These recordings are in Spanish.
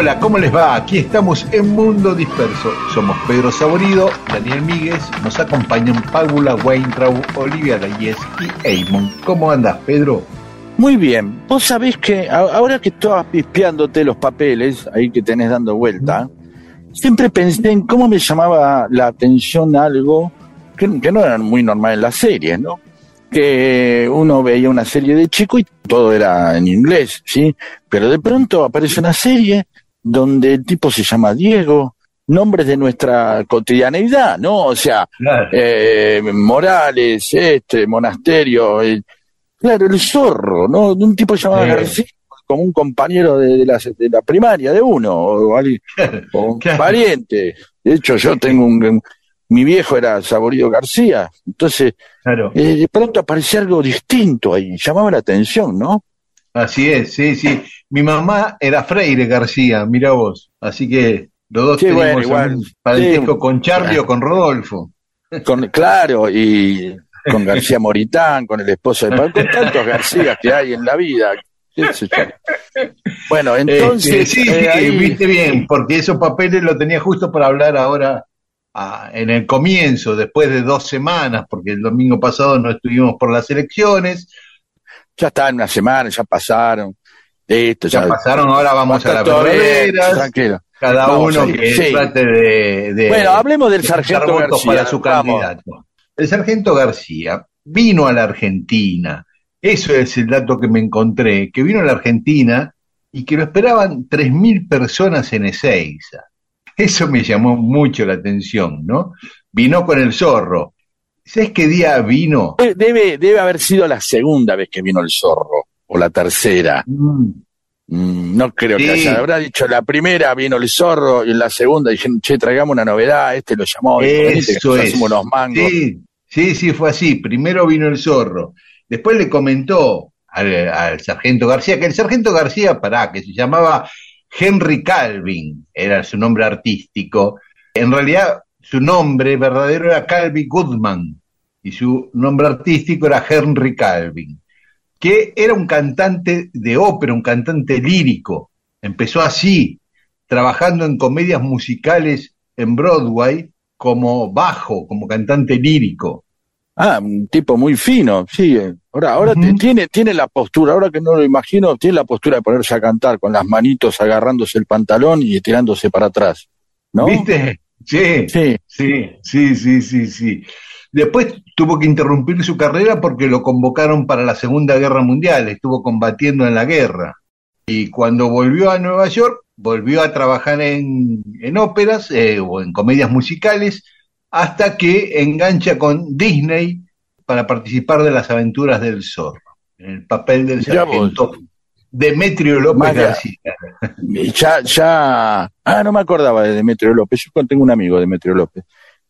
Hola, ¿cómo les va? Aquí estamos en Mundo Disperso. Somos Pedro Saborido, Daniel Míguez, nos acompañan Paula Weintraub, Olivia Dayes y Eamon. ¿Cómo andas, Pedro? Muy bien. Vos sabés que ahora que estabas pispeándote los papeles, ahí que tenés dando vuelta, siempre pensé en cómo me llamaba la atención algo que, que no era muy normal en las series, ¿no? que uno veía una serie de chico y todo era en inglés, ¿sí? Pero de pronto aparece una serie donde el tipo se llama Diego, nombres de nuestra cotidianeidad, ¿no? O sea, eh, Morales, este, Monasterio, claro, el zorro, ¿no? Un tipo llamado García, como un compañero de, la, de, la, primaria de uno, o, alguien, o un pariente. De hecho, yo tengo un, mi viejo era Saborido García, entonces eh, de pronto aparecía algo distinto ahí, llamaba la atención, ¿no? Así es, sí, sí. Mi mamá era Freire García, mira vos, así que los dos sí, bueno, igual, parentesco con Charlie o con Rodolfo. Con, claro, y con García Moritán, con el esposo de Pablo, con tantos García que hay en la vida. Bueno, este, entonces. sí, eh, viste bien, porque esos papeles los tenía justo para hablar ahora en el comienzo, después de dos semanas, porque el domingo pasado no estuvimos por las elecciones. Ya está en una semana, ya pasaron. Esto, ya, pasaron, ahora vamos a las Tranquilo. Cada uno que trate de, Bueno, hablemos del sargento García. Para su candidato. El sargento García vino a la Argentina. Eso es el dato que me encontré, que vino a la Argentina y que lo esperaban 3.000 personas en Ezeiza. Eso me llamó mucho la atención, ¿no? Vino con el zorro. ¿Sabes qué día vino? Debe, debe haber sido la segunda vez que vino el zorro, o la tercera. Mm. Mm, no creo que haya. Habrá dicho la primera vino el zorro y en la segunda dijeron, che, traigamos una novedad, este lo llamó, Eso es. unos mangos. Sí, sí, sí, fue así. Primero vino el zorro. Después le comentó al, al sargento García, que el sargento García, pará, que se llamaba Henry Calvin era su nombre artístico. En realidad, su nombre verdadero era Calvin Goodman y su nombre artístico era Henry Calvin, que era un cantante de ópera, un cantante lírico. Empezó así, trabajando en comedias musicales en Broadway como bajo, como cantante lírico. Ah, un tipo muy fino, sí. Ahora, ahora tiene, tiene la postura, ahora que no lo imagino, tiene la postura de ponerse a cantar con las manitos agarrándose el pantalón y estirándose para atrás. ¿No? ¿Viste? Sí, sí, sí, sí, sí, sí. Después tuvo que interrumpir su carrera porque lo convocaron para la Segunda Guerra Mundial, estuvo combatiendo en la guerra. Y cuando volvió a Nueva York, volvió a trabajar en, en óperas eh, o en comedias musicales hasta que engancha con Disney para participar de las aventuras del zorro, en el papel del sargento Demetrio López García. Ya, ya, ah, no me acordaba de Demetrio López, yo tengo un amigo Demetrio López,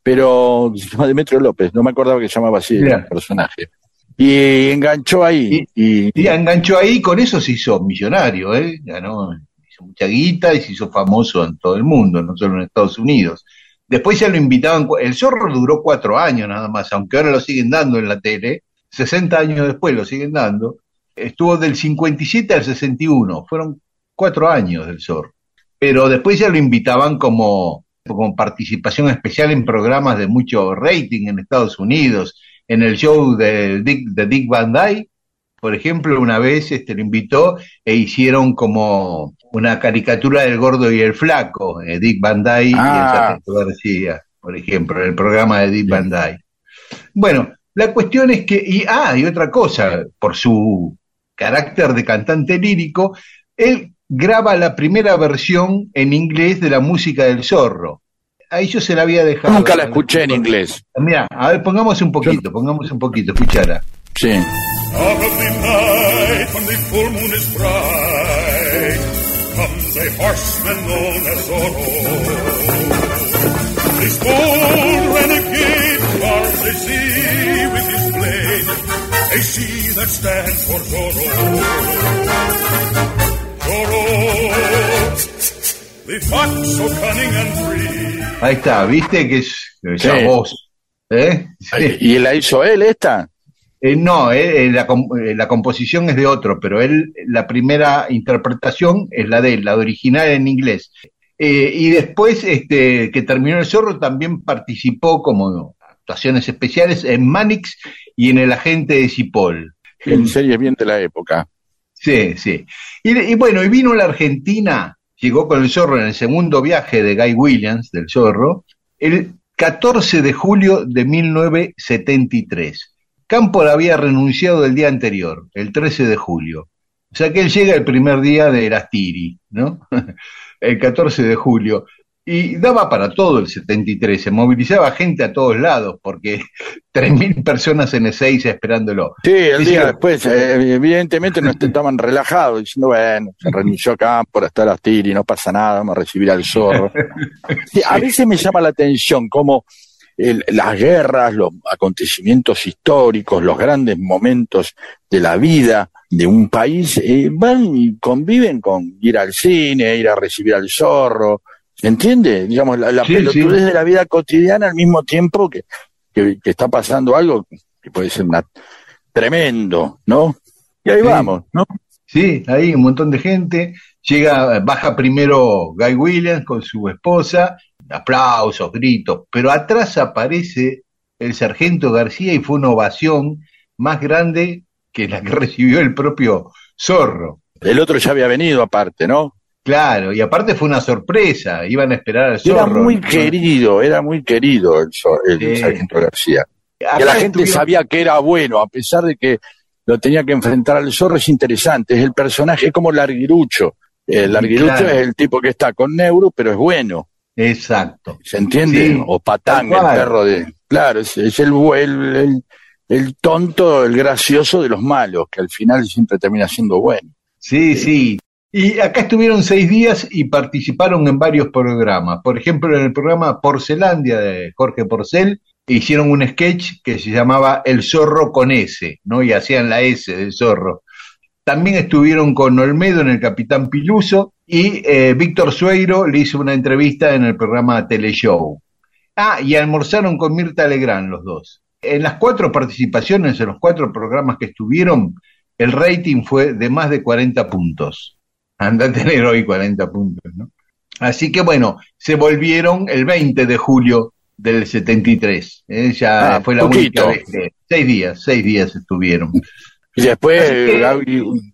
pero se llama Demetrio López, no me acordaba que se llamaba así el personaje. Y enganchó ahí. Y, y, enganchó ahí, con eso se hizo millonario, ¿eh? Ganó, hizo mucha guita y se hizo famoso en todo el mundo, no solo en Estados Unidos. Después ya lo invitaban, el zorro duró cuatro años nada más, aunque ahora lo siguen dando en la tele, 60 años después lo siguen dando. estuvo del 57 al 61, fueron cuatro años del zorro. Pero después ya lo invitaban como, como participación especial en programas de mucho rating en Estados Unidos, en el show de Dick, de Dick Van Dyke, por ejemplo, una vez este, lo invitó e hicieron como una caricatura del gordo y el flaco, eh, Dick Van Dyke y el ah. García, por ejemplo, en el programa de Dick Van Dyke. Bueno, la cuestión es que, y, ah, y otra cosa, por su carácter de cantante lírico, él graba la primera versión en inglés de la música del zorro. A ellos se la había dejado. Nunca la escuché en inglés. Mira, a ver, pongamos un poquito, pongamos un poquito, escuchara. Sí. Ahí está, ¿viste que es esa voz? ¿eh? ¿Y la hizo él esta? Eh, no, eh, la, la, composición es de otro, pero él, la primera interpretación es la de él, la original en inglés. y después, este, que terminó el zorro, también participó como actuaciones especiales en Manix y en El Agente de Cipoll. En series bien de la época. Sí, sí. Y, bueno, y vino la Argentina, llegó con el zorro en el segundo viaje de Guy Williams, del zorro, el 14 de julio de 1973. Campo había renunciado el día anterior, el 13 de julio. O sea que él llega el primer día de Erastiri, ¿no? el 14 de julio. Y daba para todo el 73, se movilizaba gente a todos lados, porque 3.000 personas en Ezeiza esperándolo. Sí, el día después, eh, evidentemente no estaban relajados, diciendo, bueno, se renunció acá por estar a Tiri, no pasa nada, vamos a recibir al zorro. a veces me llama la atención cómo las guerras, los acontecimientos históricos, los grandes momentos de la vida de un país, eh, van y conviven con ir al cine, ir a recibir al zorro, entiende? Digamos, la, la pelotudez de la vida cotidiana al mismo tiempo que, que, está pasando algo que puede ser una, tremendo, ¿no? Y ahí vamos, ¿no? Sí, ahí un montón de gente. Llega, baja primero Guy Williams con su esposa, aplausos, gritos, pero atrás aparece el sargento García y fue una ovación más grande que la que recibió el propio Zorro. El otro ya había venido aparte, ¿no? Claro, y aparte fue una sorpresa, iban a esperar al zorro. Era muy querido, era muy querido el, sargento García. Que la gente sabía que era bueno, a pesar de que lo tenía que enfrentar al zorro, es interesante, es el personaje como Larguirucho. El Larguirucho es el tipo que está con Neuro, pero es bueno. Exacto. ¿Se entiende? o Patán, el perro de... Claro, es, el, el, el tonto, el gracioso de los malos, que al final siempre termina siendo bueno. Sí, sí, y acá estuvieron seis días y participaron en varios programas. Por ejemplo, en el programa Porcelandia de Jorge Porcel, hicieron un sketch que se llamaba El zorro con S, ¿no? Y hacían la S del zorro. También estuvieron con Olmedo en el Capitán Piluso y eh, Víctor Sueiro le hizo una entrevista en el programa Teleshow. Ah, y almorzaron con Mirta Legrand los dos. En las cuatro participaciones, en los cuatro programas que estuvieron, el rating fue de más de 40 puntos anda a tener hoy 40 puntos, ¿no? Así que bueno, se volvieron el 20 de julio del 73. ¿eh? Ya ah, fue la única vez que. Seis días, seis días estuvieron. Y después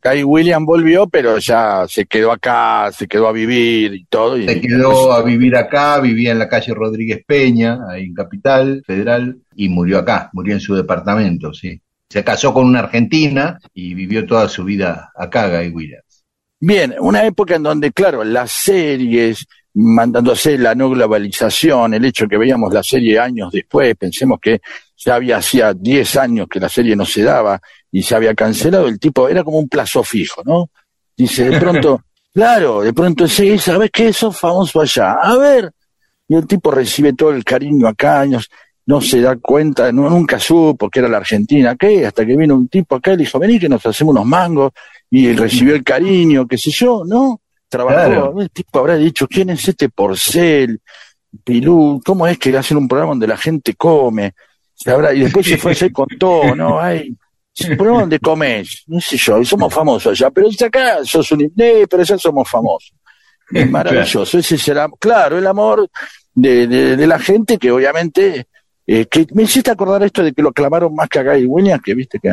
Guy, William volvió, pero ya se quedó acá, se quedó a vivir y todo. se quedó a vivir acá, vivía en la calle Rodríguez Peña, ahí en Capital Federal, y murió acá, murió en su departamento, sí. Se casó con una argentina y vivió toda su vida acá, Guy William. Bien, una época en donde, claro, las series, mandándose la no globalización, el hecho que veíamos la serie años después, pensemos que ya había hacía 10 años que la serie no se daba y se había cancelado, el tipo era como un plazo fijo, ¿no? Dice, de pronto, claro, de pronto sí, ¿sabes qué? Eso famoso allá. A ver, y el tipo recibe todo el cariño acá, años, no se da cuenta, nunca supo que era la Argentina, ¿qué? Hasta que vino un tipo acá y le dijo, vení que nos hacemos unos mangos, y recibió el cariño, qué sé yo, ¿no? Trabajó, el tipo habrá dicho, ¿quién es este porcel? Pilú, ¿cómo es que hacen un programa donde la gente come? Se habrá, y después se fue, se contó, ¿no? Ay, ¿Por dónde comes? No sé yo, somos famosos allá, pero acá sos un... Eh, pero allá somos famosos. Es maravilloso, ese será, claro, el amor de, de, la gente que obviamente, eh, que me hiciste acordar esto de que lo clamaron más que a Guy Williams, que viste que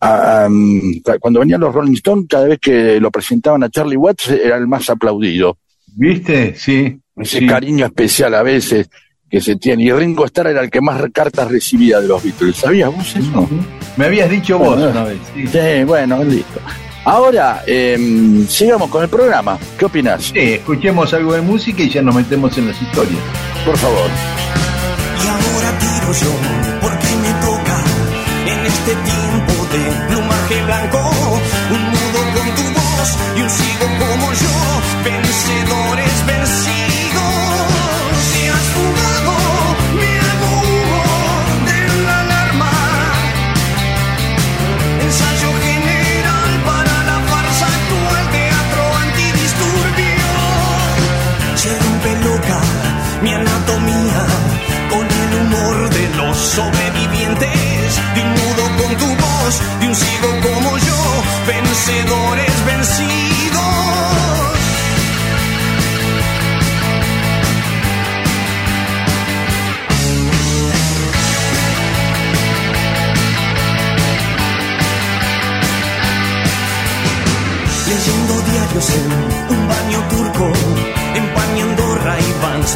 cuando venían los Rolling Stones, cada vez que lo presentaban a Charlie Watts era el más aplaudido. ¿Viste? Sí. Ese cariño especial a veces que se tiene. Y Ringo Starr era el que más cartas recibía de los Beatles. ¿Sabías vos eso? Me habías dicho vos una vez. Sí, bueno, listo. Ahora, em, sigamos con el programa. ¿Qué opinas? Sí, escuchemos algo de música y ya nos metemos en las historias. Por favor. Y ahora tiro yo, porque me toca en este tiempo blanco,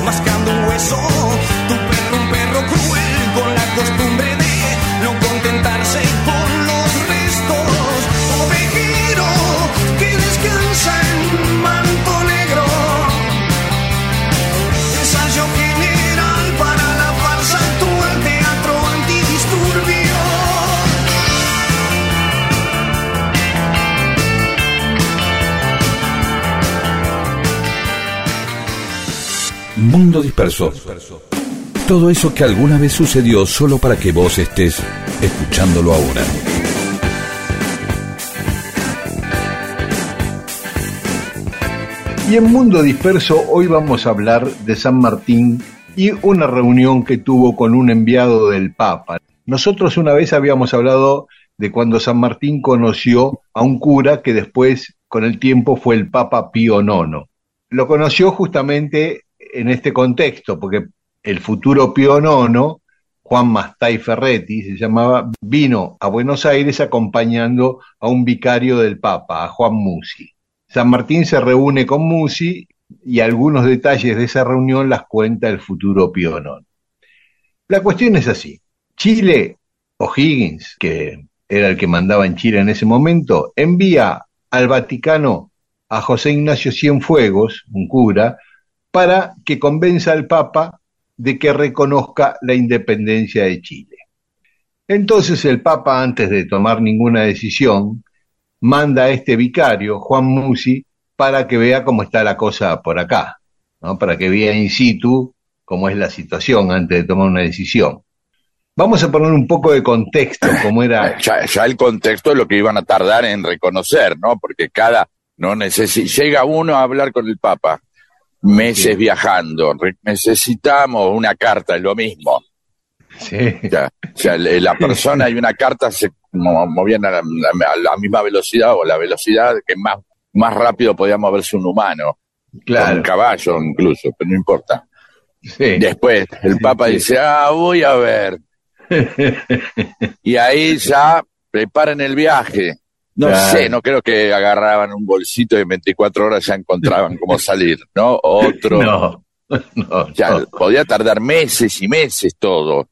mascando un hueso, Mundo disperso. Todo eso que alguna vez sucedió solo para que vos estés escuchándolo ahora. Y en Mundo Disperso hoy vamos a hablar de San Martín y una reunión que tuvo con un enviado del Papa. Nosotros una vez habíamos hablado de cuando San Martín conoció a un cura que después, con el tiempo, fue el Papa Pío IX. Lo conoció justamente en este contexto, porque el futuro Pío IX, Juan Mastay Ferretti, se llamaba, vino a Buenos Aires acompañando a un vicario del Papa, a Juan Musi. San Martín se reúne con Musi y algunos detalles de esa reunión las cuenta el futuro Pío IX. La cuestión es así. Chile, O'Higgins, que era el que mandaba en Chile en ese momento, envía al Vaticano a José Ignacio Cienfuegos, un cura, para que convenza al Papa de que reconozca la independencia de Chile. Entonces el Papa, antes de tomar ninguna decisión, manda a este vicario, Juan Musi, para que vea cómo está la cosa por acá, ¿no? para que vea in situ cómo es la situación antes de tomar una decisión. Vamos a poner un poco de contexto, cómo era. Ya, ya el contexto es lo que iban a tardar en reconocer, ¿no? Porque cada. no Llega uno a hablar con el Papa, meses viajando. necesitamos una carta, es lo mismo. Sí. O sea, la persona y una carta se movían a la, misma velocidad o la velocidad que más, más rápido podía moverse un humano. Claro. un caballo incluso, pero no importa. Sí. Después el Papa dice, ah, voy a ver. y ahí ya preparan el viaje. No sé, no creo que agarraban un bolsito y en 24 horas ya encontraban cómo salir, ¿no? Otro. No, no, ya podía tardar meses y meses todo.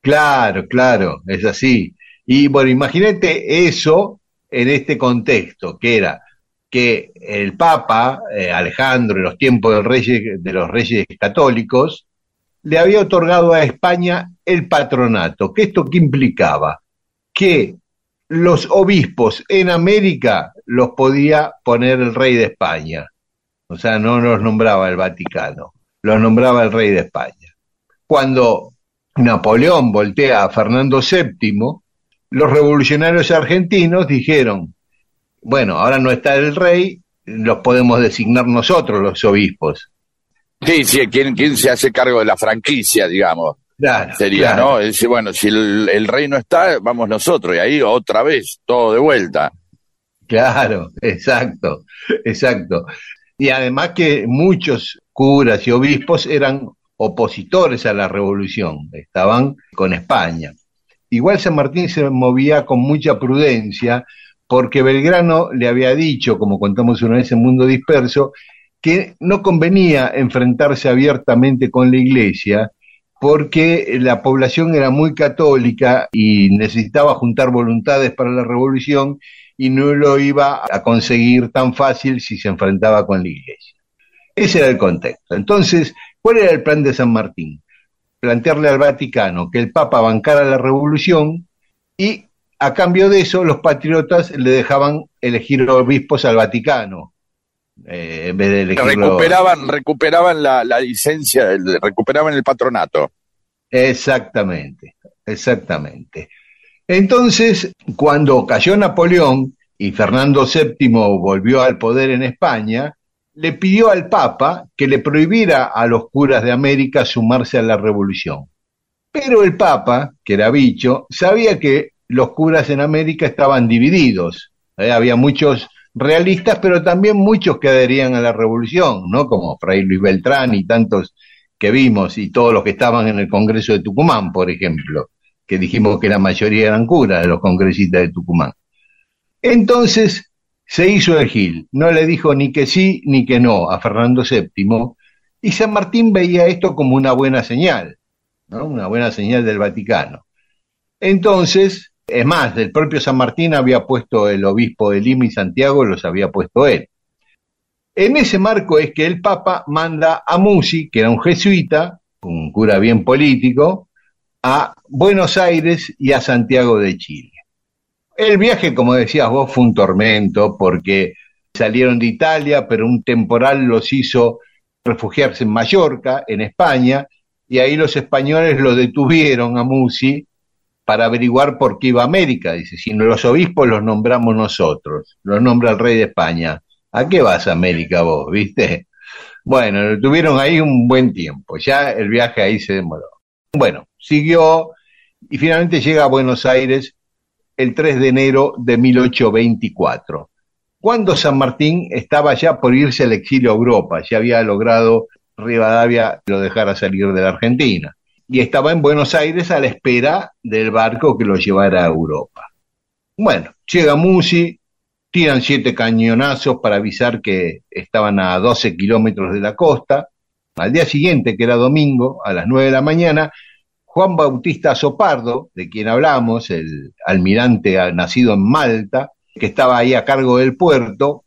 Claro, claro, es así. Y bueno, imagínate eso en este contexto, que era que el Papa eh, Alejandro, en los tiempos del reyes, de los reyes católicos, le había otorgado a España el patronato. ¿Qué esto qué implicaba? Que los obispos en América los podía poner el rey de España. O sea, no los nombraba el Vaticano, los nombraba el rey de España. Cuando Napoleón voltea a Fernando VII, los revolucionarios argentinos dijeron, bueno, ahora no está el rey, los podemos designar nosotros los obispos. Sí, sí, ¿quién, quién se hace cargo de la franquicia, digamos? Sería, ¿no? Es decir, bueno, si el, el rey no está, vamos nosotros, y ahí otra vez, todo de vuelta. Claro, exacto, exacto. Y además que muchos curas y obispos eran opositores a la revolución, estaban con España. Igual San Martín se movía con mucha prudencia porque Belgrano le había dicho, como contamos una vez en Mundo Disperso, que no convenía enfrentarse abiertamente con la iglesia porque la población era muy católica y necesitaba juntar voluntades para la revolución y no lo iba a conseguir tan fácil si se enfrentaba con la iglesia. Ese era el contexto. Entonces, ¿cuál era el plan de San Martín? Plantearle al Vaticano que el Papa bancara la revolución y a cambio de eso los patriotas le dejaban elegir obispos al Vaticano. Eh, en vez de recuperaban, recuperaban la, la licencia, recuperaban el patronato. Exactamente, exactamente. Entonces, cuando cayó Napoleón y Fernando VII volvió al poder en España, le pidió al Papa que le prohibiera a los curas de América sumarse a la revolución. Pero el Papa, que era bicho, sabía que los curas en América estaban divididos. ¿eh? Había muchos realistas, pero también muchos que adherían a la revolución, ¿no? Como Fray Luis Beltrán y tantos que vimos, y todos los que estaban en el Congreso de Tucumán, por ejemplo que dijimos que la mayoría eran curas de los congresistas de Tucumán. Entonces se hizo el Gil, no le dijo ni que sí ni que no a Fernando VII, y San Martín veía esto como una buena señal, ¿no? una buena señal del Vaticano. Entonces, es más, el propio San Martín había puesto el obispo de Lima y Santiago, los había puesto él. En ese marco es que el Papa manda a Musi, que era un jesuita, un cura bien político, a Buenos Aires y a Santiago de Chile. El viaje, como decías vos, fue un tormento porque salieron de Italia, pero un temporal los hizo refugiarse en Mallorca, en España, y ahí los españoles lo detuvieron a Musi para averiguar por qué iba a América. Dice, si no los obispos los nombramos nosotros, los nombra el rey de España. ¿A qué vas a América vos, viste? Bueno, tuvieron ahí un buen tiempo, ya el viaje ahí se demoró. Bueno, siguió y finalmente llega a Buenos Aires el 3 de enero de 1824, cuando San Martín estaba ya por irse al exilio a Europa, ya había logrado Rivadavia lo dejara salir de la Argentina, y estaba en Buenos Aires a la espera del barco que lo llevara a Europa. Bueno, llega Musi, tiran siete cañonazos para avisar que estaban a 12 kilómetros de la costa. Al día siguiente, que era domingo, a las 9 de la mañana, Juan Bautista Sopardo, de quien hablamos, el almirante nacido en Malta, que estaba ahí a cargo del puerto,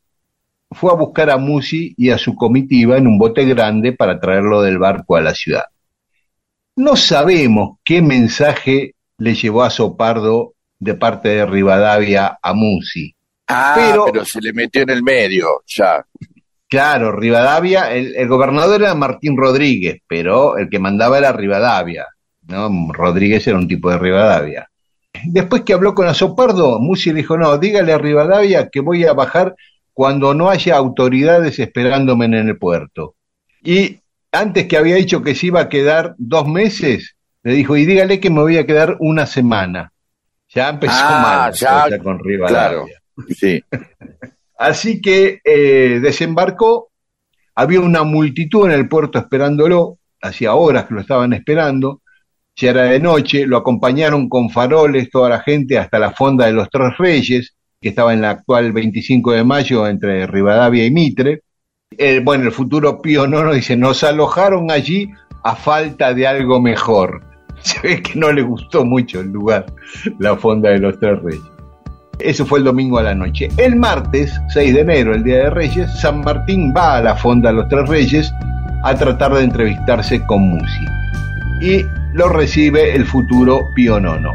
fue a buscar a Musi y a su comitiva en un bote grande para traerlo del barco a la ciudad. No sabemos qué mensaje le llevó a Sopardo de parte de Rivadavia a Musi. Ah, pero, se le metió en el medio, ya. Claro, Rivadavia, el, el, gobernador era Martín Rodríguez, pero el que mandaba era Rivadavia. ¿no? Rodríguez era un tipo de Rivadavia. Después que habló con Azopardo, Musi le dijo, no, dígale a Rivadavia que voy a bajar cuando no haya autoridades esperándome en el puerto. Y antes que había dicho que se iba a quedar dos meses, le dijo, y dígale que me voy a quedar una semana. Ya empezó ah, mal con Rivadavia. sí. Así que eh, desembarcó, había una multitud en el puerto esperándolo, hacía horas que lo estaban esperando, ya era de noche, lo acompañaron con faroles toda la gente hasta la fonda de los Tres Reyes, que estaba en la actual 25 de mayo entre Rivadavia y Mitre. Bueno, el futuro Pío Nono dice, nos alojaron allí a falta de algo mejor. Se ve que no le gustó mucho el lugar, la fonda de los Tres Reyes. Eso fue el domingo a la noche. El martes, 6 de enero, el Día de Reyes, San Martín va a la fonda de los Tres Reyes a tratar de entrevistarse con Musi. Y lo recibe el futuro Pío Nono.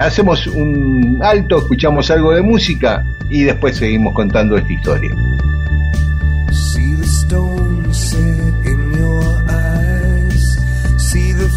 Hacemos un alto, escuchamos algo de música y después seguimos contando esta historia.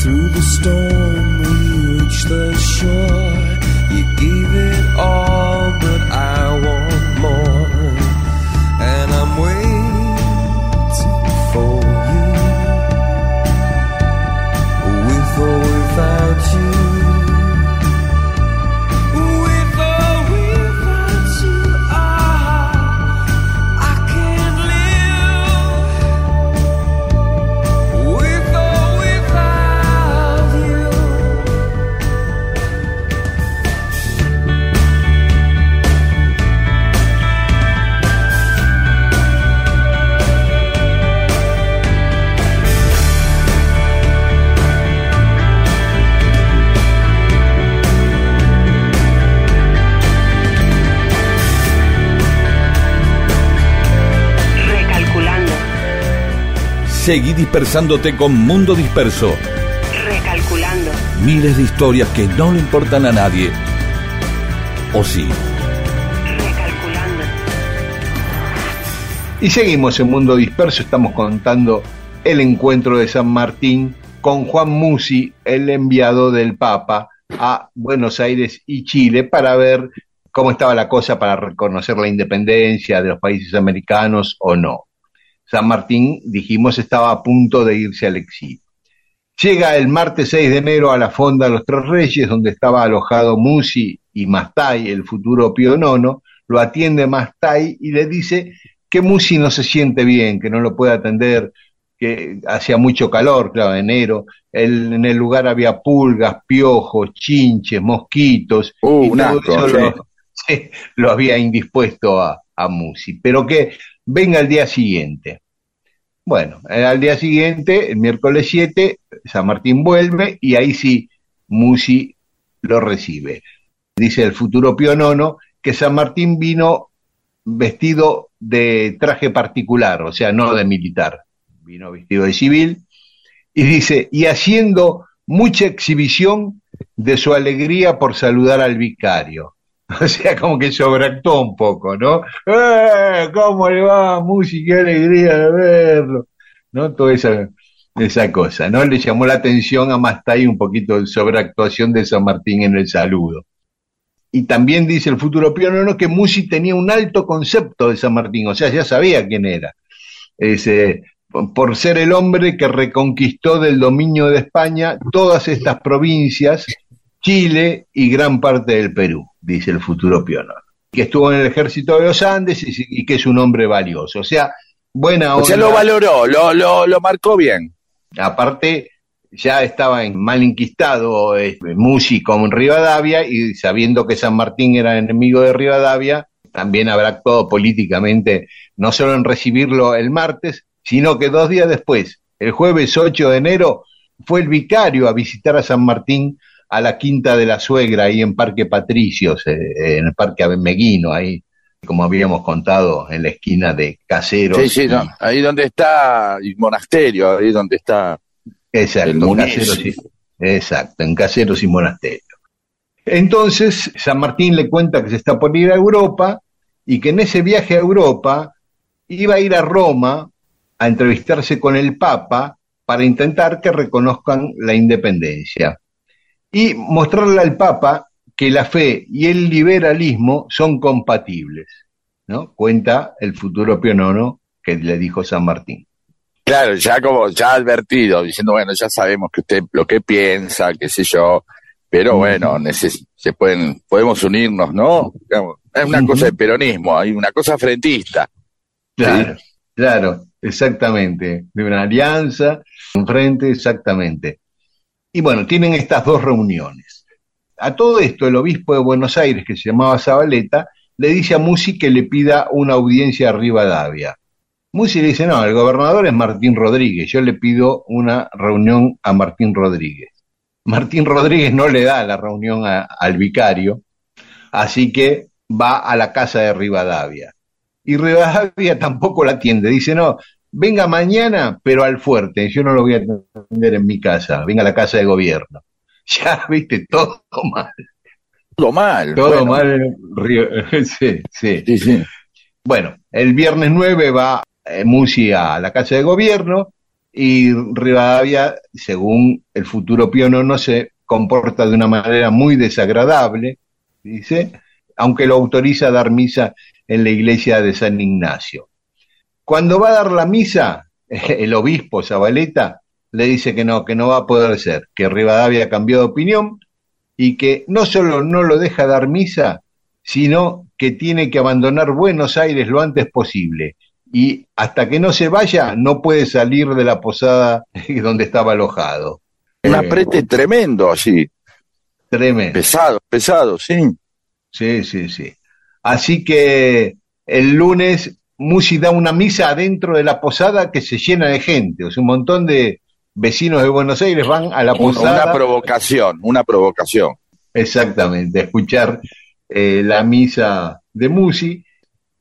Through the storm we reached the shore. You gave it all, but I want Seguí dispersándote con Mundo Disperso. recalculando, Miles de historias que no le importan a nadie. ¿O sí? recalculando. Y seguimos en Mundo Disperso, estamos contando el encuentro de San Martín con Juan Musi, el enviado del Papa a Buenos Aires y Chile para ver cómo estaba la cosa para reconocer la independencia de los países americanos o no. San Martín, dijimos, estaba a punto de irse al exilio. Llega el martes 6 de enero a la Fonda de los Tres Reyes, donde estaba alojado Musi y Mastai, el futuro Pío IX, lo atiende Mastai y le dice que Musi no se siente bien, que no lo puede atender, que hacía mucho calor, claro, enero, el- en el lugar había pulgas, piojos, chinches, mosquitos, Uh, y todo eso sí. lo, sí, lo había indispuesto a, a Musi, pero que venga al día siguiente. Bueno, eh, al día siguiente, el miércoles 7, San Martín vuelve y ahí sí Musi lo recibe. Dice el futuro Pío IX que San Martín vino vestido de traje particular, o sea, no de militar, vino vestido de civil, y dice, y haciendo mucha exhibición de su alegría por saludar al vicario. O sea, como que sobreactuó un poco, ¿no? ¡Eh! ¿Cómo le va? Musi, qué alegría de verlo. ¿No? Toda esa, esa cosa, ¿no? Le llamó la atención a Mastay un poquito de sobreactuación de San Martín en el saludo. Y también dice el futuro Pío IX que Musi tenía un alto concepto de San Martín, o sea, ya sabía quién era. Ese, por ser el hombre que reconquistó del dominio de España todas estas provincias, Chile y gran parte del Perú, dice el futuro IX. Que estuvo en el ejército de los Andes y, y que es un hombre valioso. O sea, buena O sea, onda. lo valoró, lo, lo, lo marcó bien. Aparte, ya estaba en, mal inquistado eh, Musi con Rivadavia y sabiendo que San Martín era enemigo de Rivadavia, también habrá actuado políticamente, no solo en recibirlo el martes, sino que dos días después, el jueves 8 de enero, fue el vicario a visitar a San Martín a la Quinta de la Suegra, ahí en Parque Patricios, eh, en el Parque Abemeguino, ahí, como habíamos contado, en la esquina de Caseros. Sí, sí, y- no, ahí donde está el monasterio, ahí donde está Exacto, El en caseros y, exacto, en caseros y monasterios. Entonces, San Martín le cuenta que se está por ir a Europa y que en ese viaje a Europa iba a ir a Roma a entrevistarse con el Papa para intentar que reconozcan la independencia y mostrarle al Papa que la fe y el liberalismo son compatibles, ¿no? Cuenta el futuro Pío IX que le dijo San Martín. Claro, ya como, ya advertido, diciendo, bueno, ya sabemos que usted lo que piensa, qué sé yo, pero bueno, se pueden, podemos unirnos, ¿no? Es una cosa de peronismo, hay una cosa frentista. Claro, claro, exactamente. De una alianza, un frente, exactamente. Y bueno, tienen estas dos reuniones. A todo esto, el obispo de Buenos Aires, que se llamaba Zabaleta, le dice a Musi que le pida una audiencia a Rivadavia. Musi le dice, no, el gobernador es Martín Rodríguez, yo le pido una reunión a Martín Rodríguez. Martín Rodríguez no le da la reunión al vicario, así que va a la casa de Rivadavia. Y Rivadavia tampoco la atiende, dice, no, venga mañana, pero al fuerte, yo no lo voy a atender en mi casa, venga a la casa de gobierno. Ya, viste, todo mal. Todo mal. Todo mal. Sí, sí. sí, sí. Bueno, el viernes 9 va eh, Musi a la casa de gobierno y Rivadavia, según el futuro piono, no se comporta de una manera muy desagradable, dice, aunque lo autoriza a dar misa en la iglesia de San Ignacio. Cuando va a dar la misa, el obispo Zabaleta le dice que no, que no va a poder ser, que Rivadavia cambió de opinión y que no solo no lo deja dar misa, sino que tiene que abandonar Buenos Aires lo antes posible y hasta que no se vaya no puede salir de la posada donde estaba alojado. Un aprete tremendo así. Tremendo. Pesado, pesado, sí. Sí, sí, sí. Así que el lunes Musi da una misa adentro de la posada que se llena de gente. O sea, un montón de vecinos de Buenos Aires van a la posada. Una provocación, una provocación. Exactamente, escuchar eh, la misa de Musi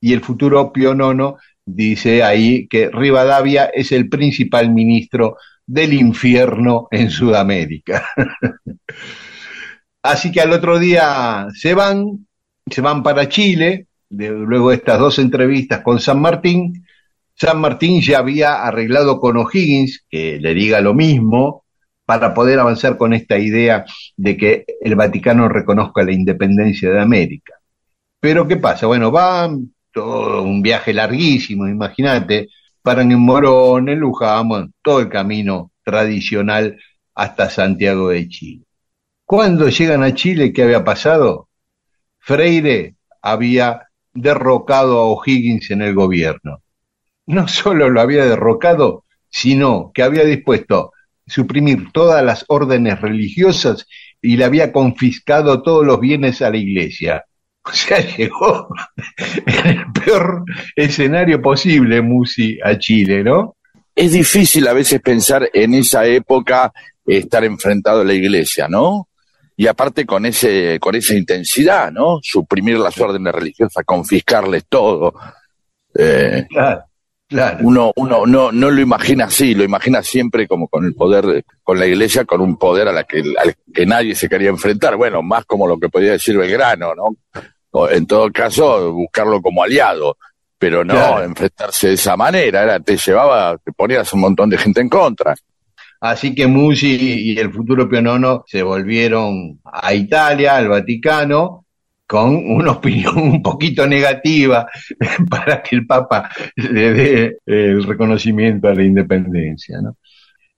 y el futuro Pío Nono dice ahí que Rivadavia es el principal ministro del infierno en Sudamérica. Así que al otro día se van, se van para Chile, luego de estas dos entrevistas con San Martín. San Martín ya había arreglado con O'Higgins, que le diga lo mismo, para poder avanzar con esta idea de que el Vaticano reconozca la independencia de América. Pero ¿qué pasa? Bueno, van todo un viaje larguísimo, imagínate, paran en Morón, en Luján, todo el camino tradicional hasta Santiago de Chile. Cuando llegan a Chile, ¿qué había pasado? Freire había derrocado a O'Higgins en el gobierno. No solo lo había derrocado, sino que había dispuesto suprimir todas las órdenes religiosas y le había confiscado todos los bienes a la iglesia. O sea, llegó en el peor escenario posible Musi a Chile, ¿no? Es difícil a veces pensar en esa época estar enfrentado a la iglesia, ¿no? Y aparte con ese con esa intensidad, ¿no? Suprimir las órdenes religiosas, confiscarles todo. Eh, claro, claro. Uno, uno no, no lo imagina así, lo imagina siempre como con el poder, con la iglesia, con un poder a la que, al que nadie se quería enfrentar. Bueno, más como lo que podía decir Belgrano, ¿no? en todo caso, buscarlo como aliado, pero no enfrentarse de esa manera, era, te llevaba, te ponías un montón de gente en contra. Así que Musi y el futuro Pionono se volvieron a Italia, al Vaticano, con una opinión un poquito negativa para que el Papa le dé el reconocimiento a la independencia. ¿no?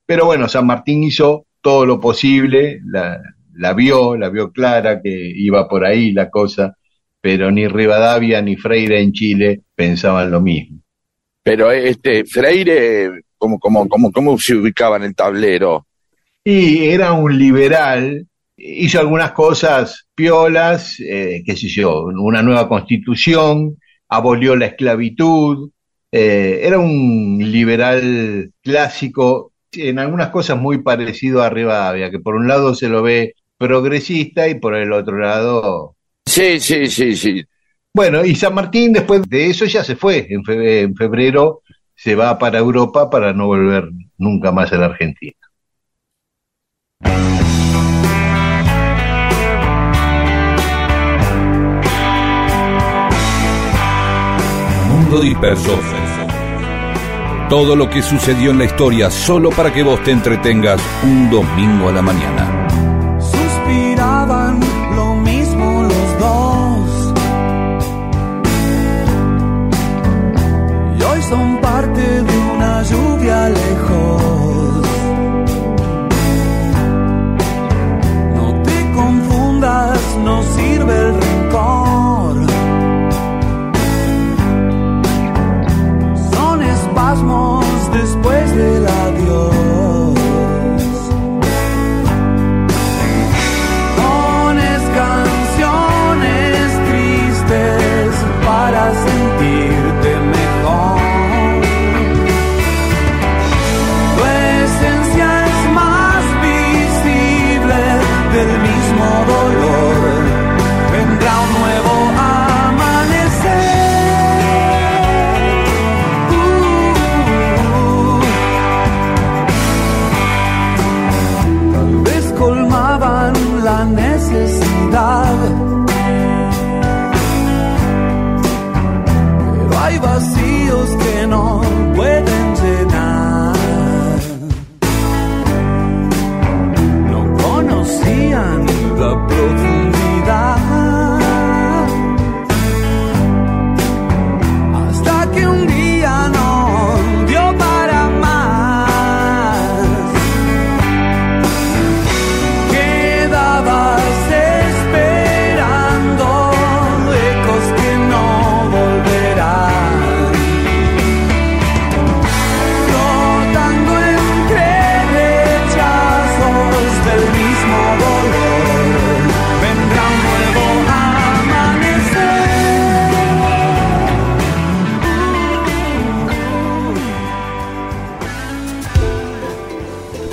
Pero bueno, San Martín hizo todo lo posible, la, la vio, la vio clara que iba por ahí la cosa, pero ni Rivadavia ni Freire en Chile pensaban lo mismo. Pero este Freire, ¿cómo, cómo, cómo, cómo se ubicaba en el tablero? Y era un liberal, hizo algunas cosas piolas, eh, qué sé yo, una nueva constitución, abolió la esclavitud, eh, era un liberal clásico, en algunas cosas muy parecido a Rivadavia, que por un lado se lo ve progresista y por el otro lado Sí, sí, sí, sí. Bueno, y San Martín después de eso ya se fue. En febrero, se va para Europa para no volver nunca más a la Argentina. Mundo disperso. Todo lo que sucedió en la historia solo para que vos te entretengas un domingo a la mañana. Son parte de una lluvia lejos. No te confundas, no sirve el rencor. Son espasmos después del adiós.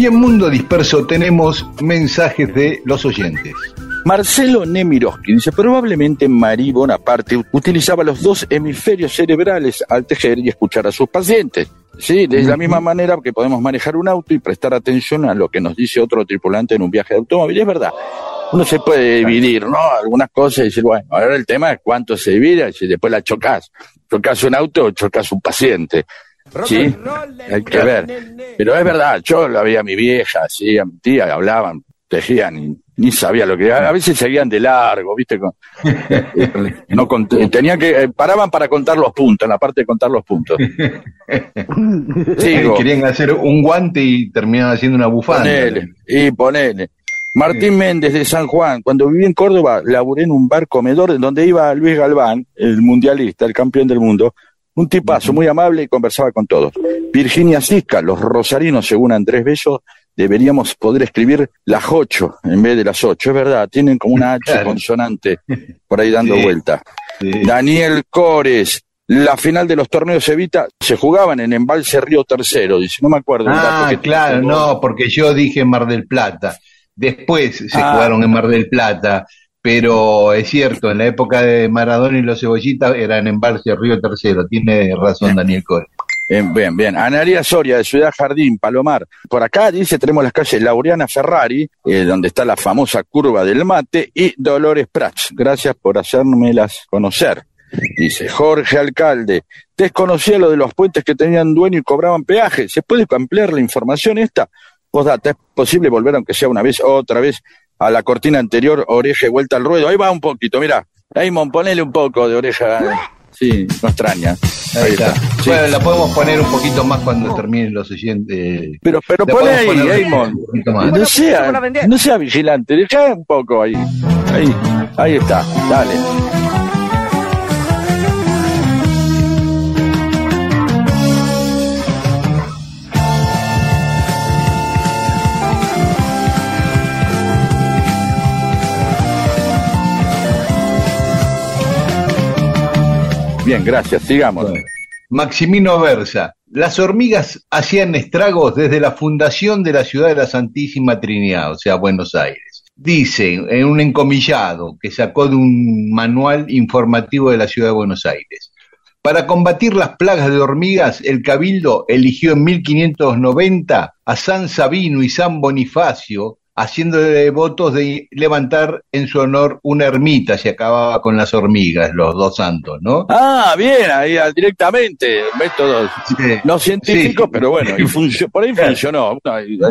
Y en Mundo Disperso tenemos mensajes de los oyentes. Marcelo Nemirovsky dice, probablemente Marie Bonaparte utilizaba los dos hemisferios cerebrales al tejer y escuchar a sus pacientes. Sí, de la misma manera que podemos manejar un auto y prestar atención a lo que nos dice otro tripulante en un viaje de automóvil. Es verdad, uno se puede dividir, ¿no? Algunas cosas y decir, bueno, ahora el tema es cuánto se divide si después la chocas. Chocas un auto o chocas un paciente. Sí, hay que ver. Pero es verdad, yo la veía a mi vieja, sí, a mi tía, hablaban, tejían y ni sabía lo que a veces seguían de largo, ¿viste? Con- no que eh, paraban para contar los puntos, en la parte de contar los puntos. Sigo. Querían hacer un guante y terminaban haciendo una bufanda. Ponele, y ponele. Martín Méndez de San Juan, cuando viví en Córdoba, laburé en un bar comedor en donde iba Luis Galván, el mundialista, el campeón del mundo, un tipazo muy amable y conversaba con todos. Virginia Cisca, los rosarinos, según Andrés Bello, deberíamos poder escribir las ocho en vez de las ocho, es verdad, tienen como una H Claro. consonante por ahí dando Sí. vuelta. Sí. Daniel Cores, la final de los torneos Evita se jugaban en Embalse Río Tercero, dice, no me acuerdo. Ah, que claro, no, porque yo dije Mar del Plata. Después se Ah. jugaron en Mar del Plata, pero es cierto, en la época de Maradona y los cebollitas eran en Embalse Río Tercero. Tiene razón Daniel Core. Bien, bien, bien. Analia Soria, de Ciudad Jardín, Palomar. Por acá dice, tenemos las calles Laureana Ferrari, eh, donde está la famosa curva del mate, y Dolores Prats. Gracias por hacérmelas conocer. Dice Jorge Alcalde, desconocía lo de los puentes que tenían dueño y cobraban peaje. ¿Se puede ampliar la información esta? Postdata, ¿es posible volver, aunque sea una vez, otra vez, a la cortina anterior, oreja y vuelta al ruedo? Ahí va un poquito, mira. Raymond, ponele un poco de oreja. Sí, no extraña. Ahí está. Sí. Bueno, la podemos poner un poquito más cuando terminen los oyentes. Pero, pero La pone podemos ahí, Raymond. No sea, no sea vigilante, deja un poco ahí. Ahí, ahí está, dale. Bien, gracias, sigamos. Maximino Versa. Las hormigas hacían estragos desde la fundación de la ciudad de la Santísima Trinidad, o sea, Buenos Aires. Dice en un encomillado que sacó de un manual informativo de la ciudad de Buenos Aires. Para combatir las plagas de hormigas, el Cabildo eligió en 1590 a San Sabino y San Bonifacio, haciéndole votos de levantar en su honor una ermita, se acababa con las hormigas, los dos santos, ¿no? Ah, bien, ahí ah, directamente, métodos no científicos, Sí. pero bueno, y por ahí funcionó.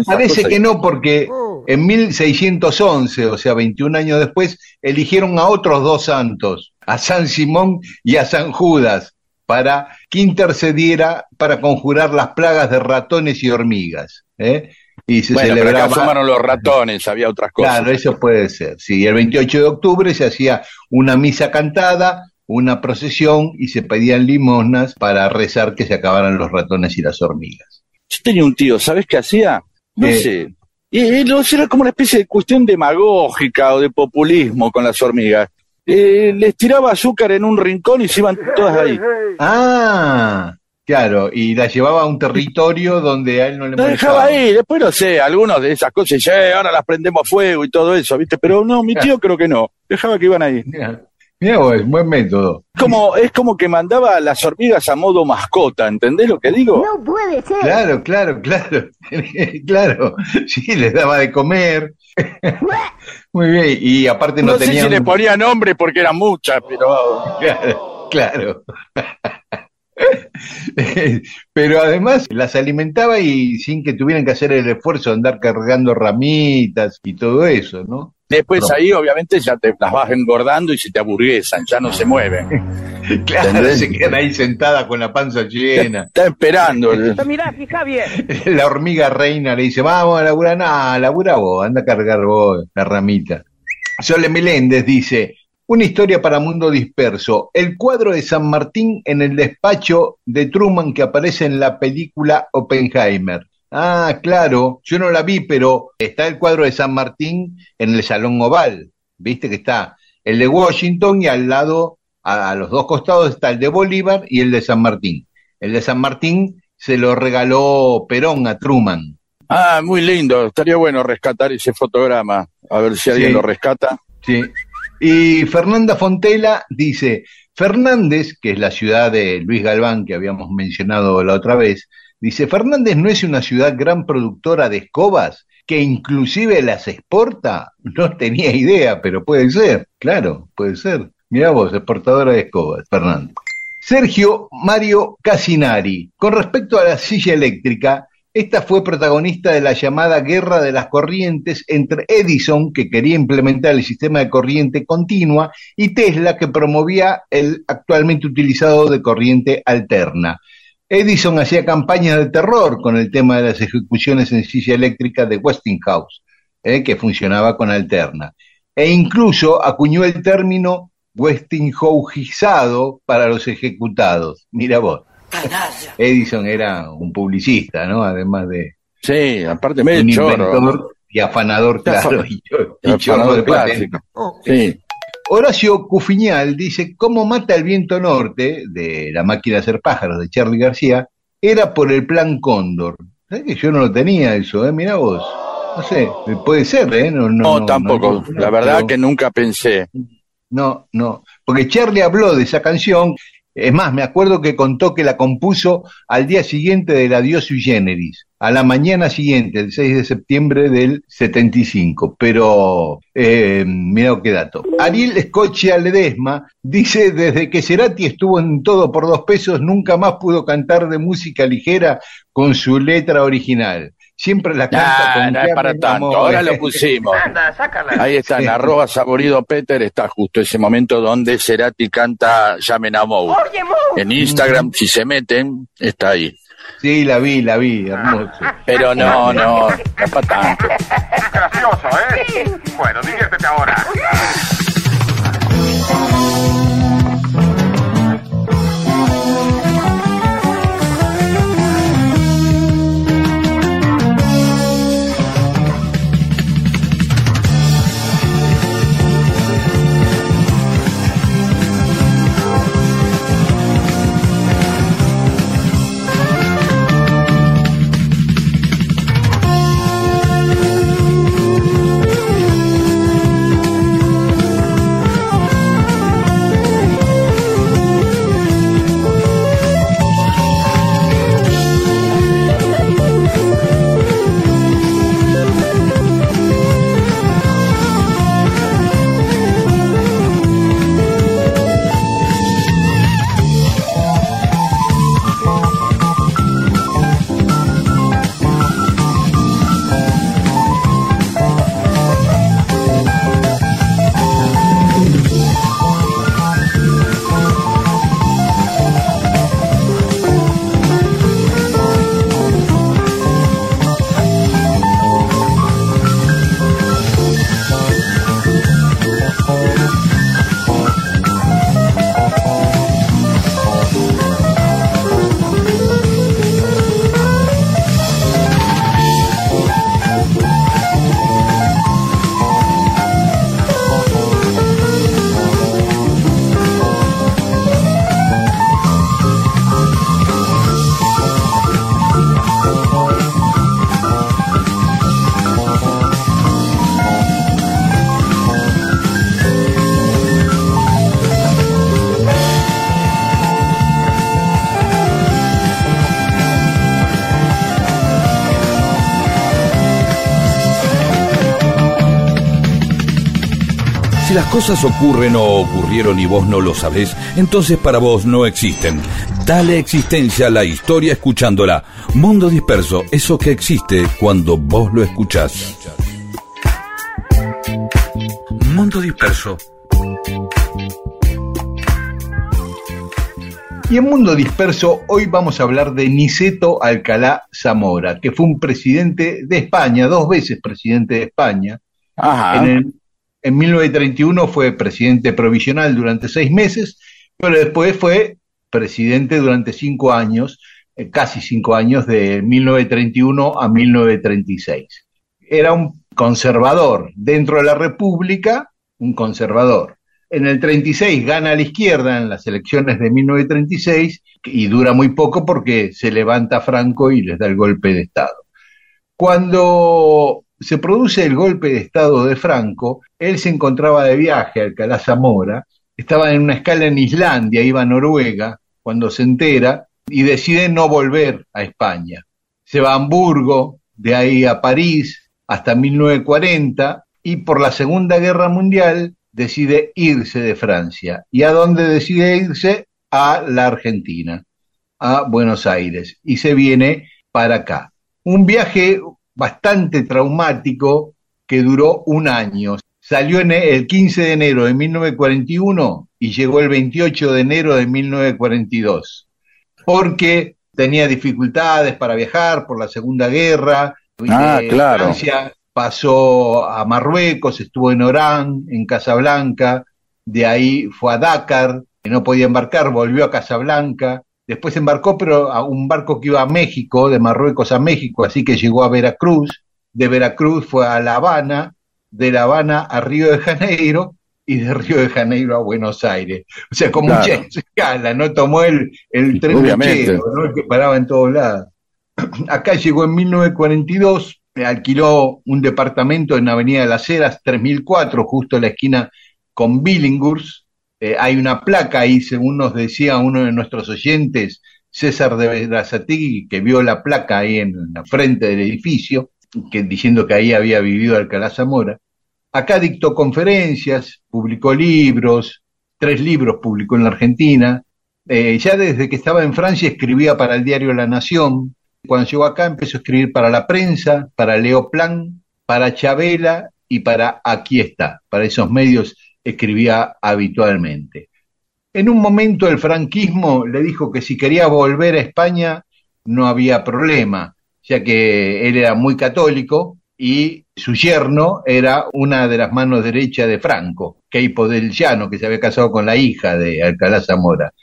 Parece que no, porque en 1611, o sea, 21 años después, eligieron a otros dos santos, a San Simón y a San Judas, para que intercediera para conjurar las plagas de ratones y hormigas. ¿eh? Y se Bueno, pero acá celebraba. sumaron los ratones, había otras cosas. Claro, eso puede ser. Sí, el 28 de octubre se hacía una misa cantada, una procesión y se pedían limosnas para rezar que se acabaran los ratones y las hormigas. Yo tenía un tío, ¿sabes qué hacía? No Eh. sé. No será como una especie de cuestión demagógica o de populismo con las hormigas. Eh, les tiraba azúcar en un rincón y se iban todas ahí. Ah, claro, y la llevaba a un territorio donde a él no le La molestaba. dejaba ahí, después no sé, algunos de esas cosas, "Che, ahora las prendemos fuego y todo eso, ¿viste? Pero no, mi tío creo que no. Dejaba que iban ahí. Mira, mira vos, buen método. Como, es como que mandaba a las hormigas a modo mascota, ¿entendés lo que digo? No puede ser. Claro, claro, claro, claro. Sí, les daba de comer. Muy bien, y aparte no, No, sé tenían... si le ponía nombre porque eran muchas, pero Claro, claro. Pero además las alimentaba y sin que tuvieran que hacer el esfuerzo de andar cargando ramitas y todo eso, ¿no? después No. ahí obviamente ya te las vas engordando y se te aburguesan, ya no se mueven. Claro, ¿Entendés? se quedan ahí sentadas con la panza llena. Está esperando. Mirá, fija bien. La hormiga reina le dice, vamos a laburar, no, labura vos, anda a cargar vos la ramita. Sole Meléndez dice, una historia para mundo disperso, el cuadro de San Martín en el despacho de Truman que aparece en la película Oppenheimer. Ah, claro, yo no la vi, pero está el cuadro de San Martín en el Salón Oval, viste que está el de Washington y al lado, a, a los dos costados está el de Bolívar y el de San Martín. El de San Martín se lo regaló Perón a Truman. Ah, muy lindo, estaría bueno rescatar ese fotograma, a ver si alguien Sí. lo rescata. Sí. Y Fernanda Fontela dice, Fernández, que es la ciudad de Luis Galván que habíamos mencionado la otra vez, dice, Fernández no es una ciudad gran productora de escobas, que inclusive las exporta. No tenía idea, pero puede ser, claro, puede ser. Mirá vos, exportadora de escobas, Fernández. Sergio Mario Casinari, con respecto a la silla eléctrica, esta fue protagonista de la llamada Guerra de las Corrientes entre Edison, que quería implementar el sistema de corriente continua, y Tesla, que promovía el actualmente utilizado de corriente alterna. Edison hacía campañas de terror con el tema de las ejecuciones en silla eléctrica de Westinghouse, eh, que funcionaba con alterna. E incluso acuñó el término Westinghouseizado para los ejecutados. Mira vos. Edison era un publicista, ¿no? Además de Sí, aparte medio un chorro. inventor y afanador, claro, y, chorro de clásico. Sí. Horacio Cufiñal dice, ¿cómo mata el viento norte de la máquina de hacer pájaros de Charlie García? Era por el plan Cóndor. ¿Sabes que yo no lo tenía eso, eh? Mirá vos. No sé, puede ser, ¿eh? No, No, tampoco. no, la verdad pero- que nunca pensé. No, no, porque Charlie habló de esa canción, es más, me acuerdo que contó que la compuso al día siguiente del Adiós sui generis, a la mañana siguiente, el 6 de septiembre del 75, pero eh, mira qué dato. Ariel Escochia Ledesma dice, desde que Cerati estuvo en Todo por dos pesos, nunca más pudo cantar de música ligera con su letra original. Siempre la canta Ah, con es para tanto. Ahora lo pusimos. Ahí está, en arroba saborido Peter, está justo ese momento donde Cerati canta Llamen a Mou. En Instagram, si se meten, está ahí. Sí, la vi, la vi, hermoso. Pero no, no, no es para tanto. gracioso, ¿eh? Bueno, diviértete ahora. Cosas ocurren o ocurrieron y vos no lo sabés, entonces para vos no existen. Dale existencia a la historia escuchándola. Mundo disperso, eso que existe cuando vos lo escuchás. Mundo disperso. Y en Mundo Disperso hoy vamos a hablar de Niceto Alcalá Zamora, que fue un presidente de España, dos veces presidente de España. Ajá. En, el- en 1931 fue presidente provisional durante seis meses, pero después fue presidente durante cinco años, eh, casi cinco años, de 1931 a 1936. Era un conservador dentro de la República, un conservador. En el 36 gana a la izquierda en las elecciones de 1936 y dura muy poco porque se levanta Franco y les da el golpe de Estado. Cuando se produce el golpe de Estado de Franco, él se encontraba de viaje Alcalá Zamora, estaba en una escala en Islandia, iba a Noruega, cuando se entera y decide no volver a España. Se va a Hamburgo, de ahí a París, hasta 1940, y por la Segunda Guerra Mundial decide irse de Francia. ¿Y a dónde decide irse? A la Argentina, a Buenos Aires, y se viene para acá. Un viaje bastante traumático que duró un año. Salió en el 15 de enero de 1941 y llegó el 28 de enero de 1942, porque tenía dificultades para viajar por la Segunda Guerra. Ah, claro. Francia pasó a Marruecos, estuvo en Orán, en Casablanca, de ahí fue a Dakar, que no podía embarcar, volvió a Casablanca, después embarcó, pero a un barco que iba a México, de Marruecos a México, así que llegó a Veracruz, de Veracruz fue a La Habana, de La Habana a Río de Janeiro y de Río de Janeiro a Buenos Aires. O sea, con Claro. mucha escala, no tomó el, el tren lechero, ¿no? el que paraba en todos lados. Acá llegó en 1942, alquiló un departamento en Avenida de las Heras, 3004, justo en la esquina con Billinghurst. Eh, hay una placa ahí, según nos decía uno de nuestros oyentes, César de Berazategui, que vio la placa ahí en la frente del edificio, que, diciendo que ahí había vivido Alcalá Zamora. Acá dictó conferencias, publicó libros, tres libros publicó en la Argentina. Eh, ya desde que estaba en Francia escribía para el diario La Nación. Cuando llegó acá empezó a escribir para la prensa, para Leo Plan, para Chabela y para Aquí está. Para esos medios escribía habitualmente. En un momento el franquismo le dijo que si quería volver a España no había problema, ya que él era muy católico y su yerno era una de las manos derechas de Franco, Queipo del Llano, que se había casado con la hija de Alcalá Zamora.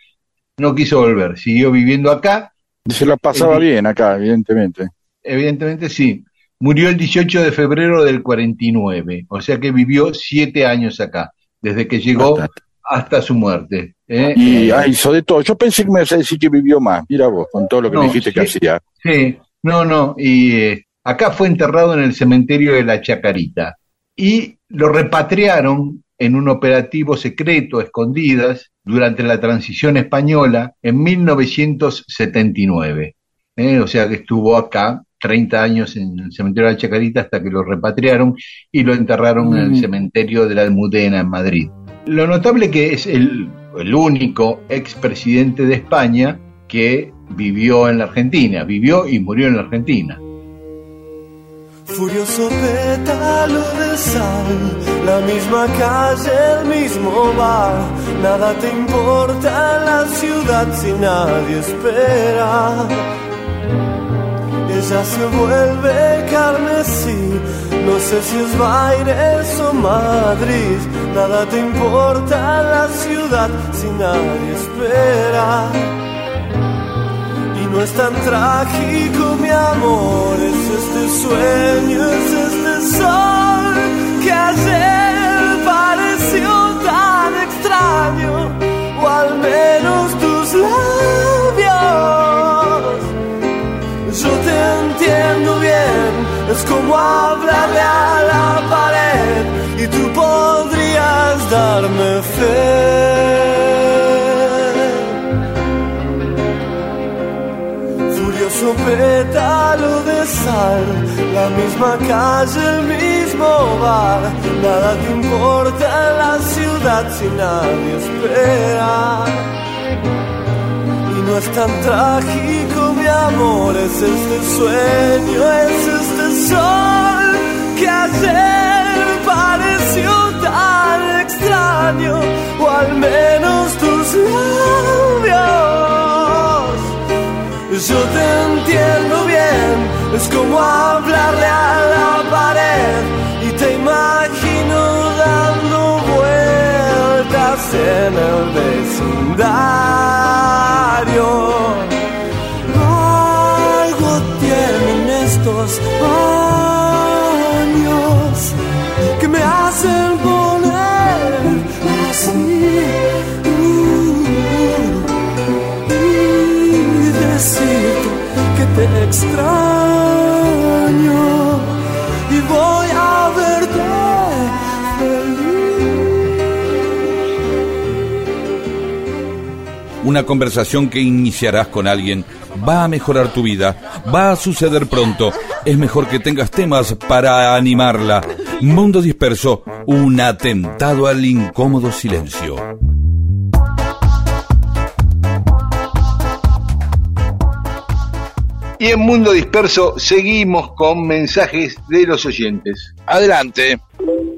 No quiso volver, siguió viviendo acá. Se la pasaba bien acá, evidentemente. Evidentemente sí. Murió el 18 de febrero del 49, o sea que vivió siete años acá, desde que llegó Bastante. hasta su muerte. ¿eh? Y Eh, hizo de todo. Yo pensé que me ibas a decir que vivió más. Mira vos, con todo lo que No, me dijiste que hacía. Sí, no, no, y eh, acá fue enterrado en el cementerio de la Chacarita y lo repatriaron en un operativo secreto a escondidas durante la transición española en 1979. ¿eh? O sea que estuvo acá 30 años en el cementerio de la Chacarita hasta que lo repatriaron y lo enterraron en el Mm. cementerio de la Almudena en Madrid. Lo notable que es el, el único expresidente de España que vivió en la Argentina, vivió y murió en la Argentina. Furioso pétalo de sal, la misma calle, el mismo bar, nada te importa en la ciudad si nadie espera. Ella se vuelve carmesí, no sé si es Baires o Madrid, nada te importa la ciudad si nadie espera. Y no es tan trágico, mi amor, es este sueño, es este sol que ayer pareció tan extraño, o al menos tus labios. Yo te entiendo bien, es como hablarle a la pared y tú podrías darme fe. precioso pétalo de sal, la misma calle, el mismo bar, nada te importa en la ciudad si nadie espera. No es tan trágico, mi amor, es este sueño, es este sol que ayer pareció tan extraño, o al menos tus labios. Yo te entiendo bien, es como hablarle a la pared en el vecindario. Algo tienen estos años que me hacen poner así. que te extraño y voy Una conversación que iniciarás con alguien va a mejorar tu vida, va a suceder pronto. Es mejor que tengas temas para animarla. Mundo disperso, un atentado al incómodo silencio. Y en Mundo Disperso seguimos con mensajes de los oyentes. Adelante.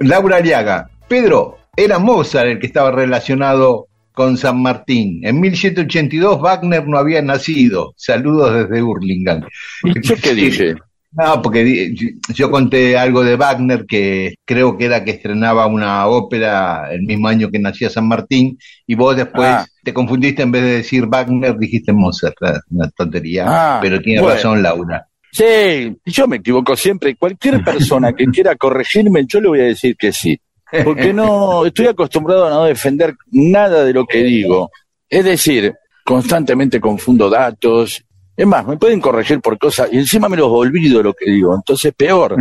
Laura Aliaga. Pedro, era Mozart el que estaba relacionado con San Martín. En 1782 Wagner no había nacido. Saludos desde Hurlingham. ¿Y yo qué dije? No, porque yo conté algo de Wagner que creo que era que estrenaba una ópera el mismo año que nacía San Martín y vos después Ah. te confundiste en vez de decir Wagner dijiste Mozart, una tontería, Ah, pero tiene bueno. razón Laura. Sí, yo me equivoco siempre. Cualquier persona que quiera corregirme, yo le voy a decir que sí. Porque no estoy acostumbrado a no defender nada de lo que digo. Es decir, constantemente confundo datos. Es más, me pueden corregir por cosas y encima me los olvido lo que digo. Entonces, peor.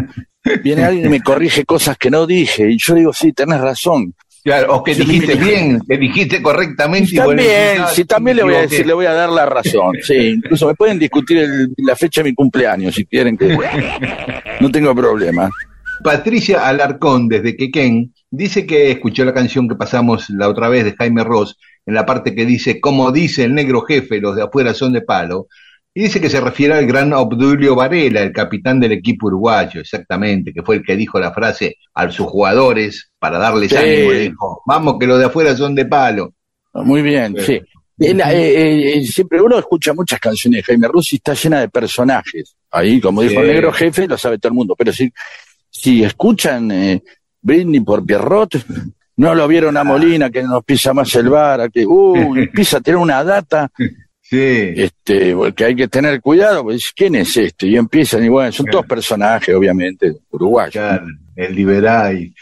Viene alguien y me corrige cosas que no dije y yo digo, sí, tenés razón. Claro, o que Sí, dijiste bien, que dijiste correctamente. y bueno, También, no, sí, también le voy a decir, le voy a dar la razón. Sí, incluso me pueden discutir el- la fecha de mi cumpleaños si quieren que no tengo problema. Patricia Alarcón, desde Quequén, dice que escuchó la canción que pasamos la otra vez de Jaime Ross, en la parte que dice, como dice el negro jefe, los de afuera son de palo, y dice que se refiere al gran Obdulio Varela, el capitán del equipo uruguayo, exactamente, que fue el que dijo la frase a sus jugadores para darles Sí. ánimo, le dijo, vamos que los de afuera son de palo. Muy bien, sí. Él, eh, eh, siempre uno escucha muchas canciones de Jaime Ross y está llena de personajes. Ahí, como dijo el negro jefe, lo sabe todo el mundo. Pero si, si escuchan eh, Britney por Pierrot, no lo vieron a Molina que nos pisa más el bar, a que uy, empieza a tener una data Sí. este, que hay que tener cuidado, pues ¿quién es este? Y empiezan, y bueno, son todos personajes, obviamente, uruguayos. Claro, el liberal.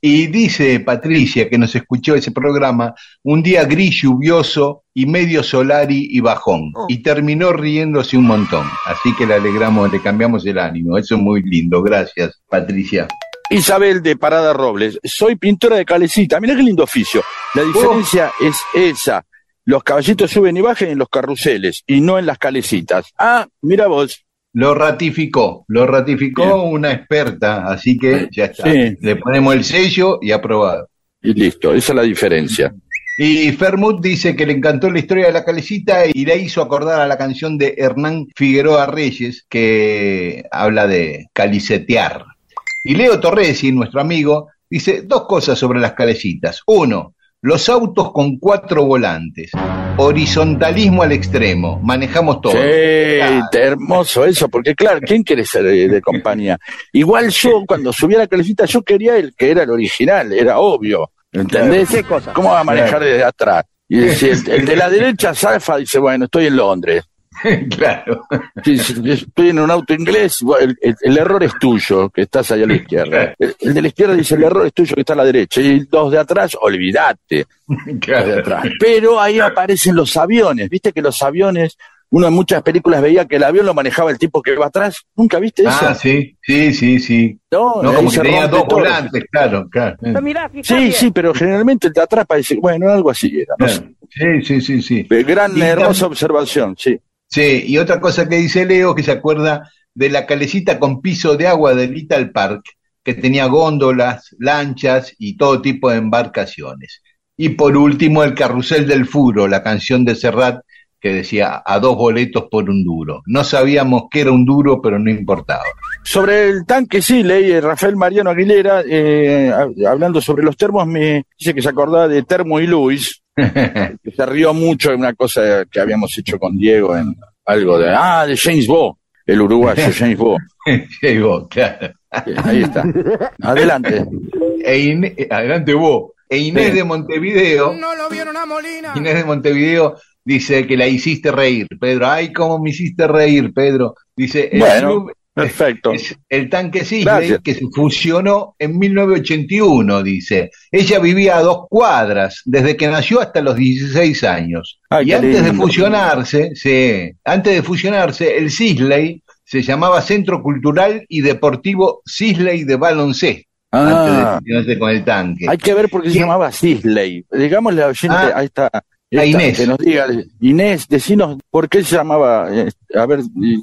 Y dice Patricia, que nos escuchó ese programa, un día gris, lluvioso y medio solari y bajón. Y terminó riéndose un montón. Así que le alegramos, le cambiamos el ánimo. Eso es muy lindo. Gracias, Patricia. Isabel de Parada Robles, soy pintora de calecita, mira qué lindo oficio. La diferencia es esa. Los caballitos suben y bajan en los carruseles y no en las calecitas. Ah, mira vos. Lo ratificó, lo ratificó una experta, así que ya está. Sí. Le ponemos el sello y aprobado. Y listo, esa es la diferencia. Y Fermut dice que le encantó la historia de la calecita y le hizo acordar a la canción de Hernán Figueroa Reyes que habla de calicetear. Y Leo Torresi, nuestro amigo, dice dos cosas sobre las calecitas. Uno, los autos con cuatro volantes. Horizontalismo al extremo. Manejamos todo. Sí, hermoso eso, porque claro, ¿quién quiere ser de, de compañía? Igual yo, cuando subí a la calecita, yo quería el que era el original, era obvio. ¿Entendés? ¿Cómo va a manejar desde atrás? Y decía, el, el de la derecha zafa, dice, bueno, estoy en Londres. claro. Sí, sí, estoy en un auto inglés, el, el- el error es tuyo, que estás ahí a la izquierda. El, el de la izquierda dice, el error es tuyo, que está a la derecha. Y los de atrás, olvídate. De Claro. atrás. Pero ahí aparecen los aviones. Viste que los aviones, uno en muchas películas veía que el avión lo manejaba el tipo que va atrás. ¿Nunca viste eso? Ah, sí, sí, sí, sí. No, No, como que tenía dos todo. volantes, claro, claro. Pero mirá, fíjate. Sí, sí, pero generalmente el de atrás parece, bueno, algo así era. no sé. Sí, sí, sí, sí. Gran, Y hermosa observación, sí. Sí, y otra cosa que dice Leo, que se acuerda de la calecita con piso de agua del Little Park, que tenía góndolas, lanchas y todo tipo de embarcaciones. Y por último, el Carrusel del Furo, la canción de Serrat que decía a dos boletos por un duro. No sabíamos que era un duro, pero no importaba. Sobre el tanque, sí, leí Rafael Mariano Aguilera, eh, hablando sobre los termos, me dice que se acordaba de Termo y Luis, se rió mucho de una cosa que habíamos hecho con Diego en algo de, ah, de James Bo, el uruguayo James Bo. James Bo, claro. Ahí está. Adelante. E adelante vos. E Inés de Montevideo. No lo vieron a Molina. Inés de Montevideo dice que la hiciste reír, Pedro. Ay, cómo me hiciste reír, Pedro. Dice, el bueno, perfecto. el tanque Sisley que se fusionó en 1981, dice. Ella vivía a dos cuadras desde que nació hasta los 16 años. y antes de fusionarse, sí, antes de fusionarse, el Sisley se llamaba Centro Cultural y Deportivo Sisley de Baloncesto. Ah, antes de con el tanque. Hay que ver por qué se llamaba Sisley. Digámosle a oyente, ah, ahí está a Inés. Que nos diga, Inés, decinos por qué se llamaba, eh, a ver,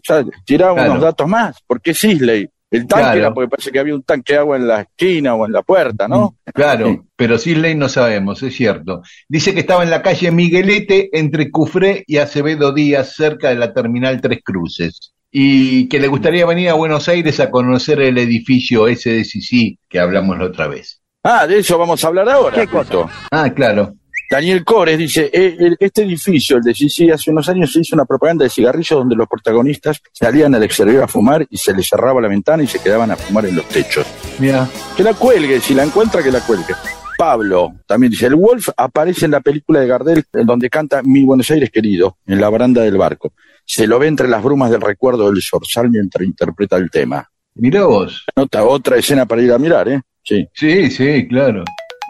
ya, tiraba unos datos más, ¿por qué Sisley? El tanque era porque parece que había un tanque de agua en la esquina o en la puerta, ¿no? Mm, claro, pero Sisley no sabemos, es cierto. Dice que estaba en la calle Miguelete entre Cufré y Acevedo Díaz, cerca de la terminal Tres Cruces. Y que le gustaría venir a Buenos Aires a conocer el edificio SDCC que hablamos la otra vez. Ah, de eso vamos a hablar ahora. ¿Qué cosa? Ah, claro. Daniel Cores dice, eh, este edificio, el de Sisi, hace unos años se hizo una propaganda de cigarrillos donde los protagonistas salían al exterior a fumar y se les cerraba la ventana y se quedaban a fumar en los techos. Mira. Que la cuelgue, si la encuentra, que la cuelgue. Pablo también dice, el Wolf aparece en la película de Gardel en donde canta Mi Buenos Aires querido, en la baranda del barco. Se lo ve entre las brumas del recuerdo del zorzal mientras interpreta el tema. Mira vos. Nota otra escena para ir a mirar, ¿eh? Sí. Sí, sí, claro.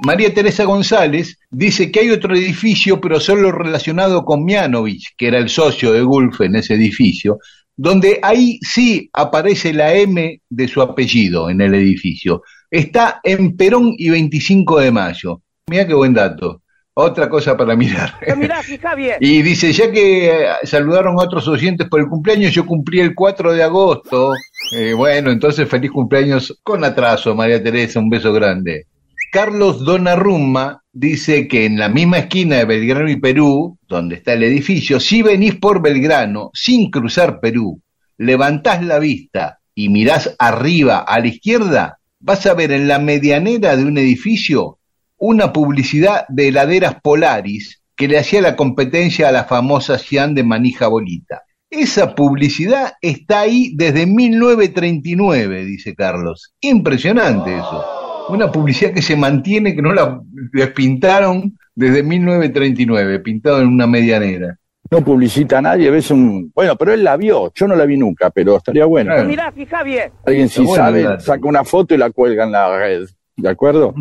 María Teresa González dice que hay otro edificio, pero solo relacionado con Mianovich, que era el socio de Gulf en ese edificio, donde ahí sí aparece la M de su apellido en el edificio. Está en Perón y 25 de mayo. Mira qué buen dato. Otra cosa para mirar. y dice, ya que eh, saludaron a otros oyentes por el cumpleaños, yo cumplí el 4 de agosto. Eh, bueno, entonces feliz cumpleaños con atraso, María Teresa, un beso grande. Carlos Donnarumma dice que en la misma esquina de Belgrano y Perú, donde está el edificio, si venís por Belgrano sin cruzar Perú, levantás la vista y mirás arriba a la izquierda, vas a ver en la medianera de un edificio una publicidad de heladeras Polaris que le hacía la competencia a la famosa Cian de manija bolita. Esa publicidad está ahí desde 1939, dice Carlos. Impresionante eso una publicidad que se mantiene, que no la despintaron desde 1939, pintado en una medianera. No publicita a nadie, ves un... Bueno, pero él la vio, yo no la vi nunca, pero estaría bueno. Mirá, fija bien. Alguien sí sabe, saca una foto y la cuelga en la red, ¿de acuerdo?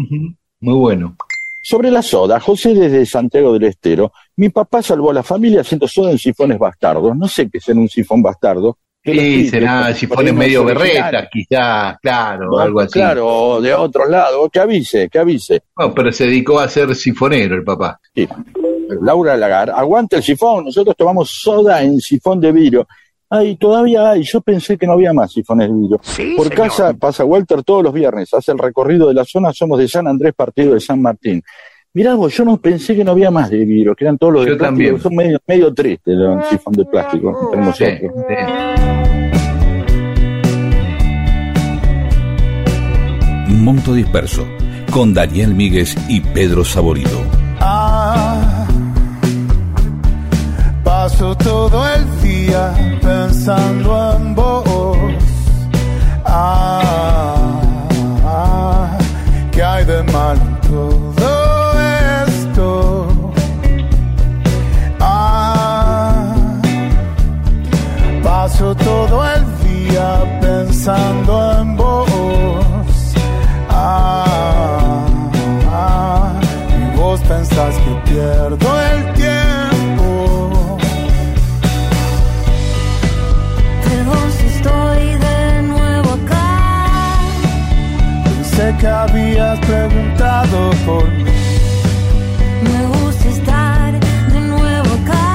Muy bueno. Sobre la soda, José desde Santiago del Estero, mi papá salvó a la familia haciendo soda en sifones bastardos. No sé qué es en un sifón bastardo, Sí, será si pone medio berreta, quizá, claro, algo así. Claro, de otro lado, que avise, que avise. No, pero se dedicó a ser sifonero el papá. Sí. Laura Lagar, aguante el sifón, nosotros tomamos soda en sifón de vidrio. Ay, todavía hay, yo pensé que no había más sifones de vidrio. Por casa pasa Walter todos los viernes, hace el recorrido de la zona, somos de San Andrés, partido de San Martín. Mirá vos, yo no pensé que no había más de vidrio, que eran todos los de plástico, también. son medio, medio tristes los sifón de plástico sí, Monto Disperso, con Daniel Míguez y Pedro Saborido. Ah, paso todo el día pensando en vos. Ah, pensando en vos. pensás que pierdo el tiempo. Pero si estoy de nuevo acá. Pensé que habías preguntado por mí. Me gusta estar de nuevo acá.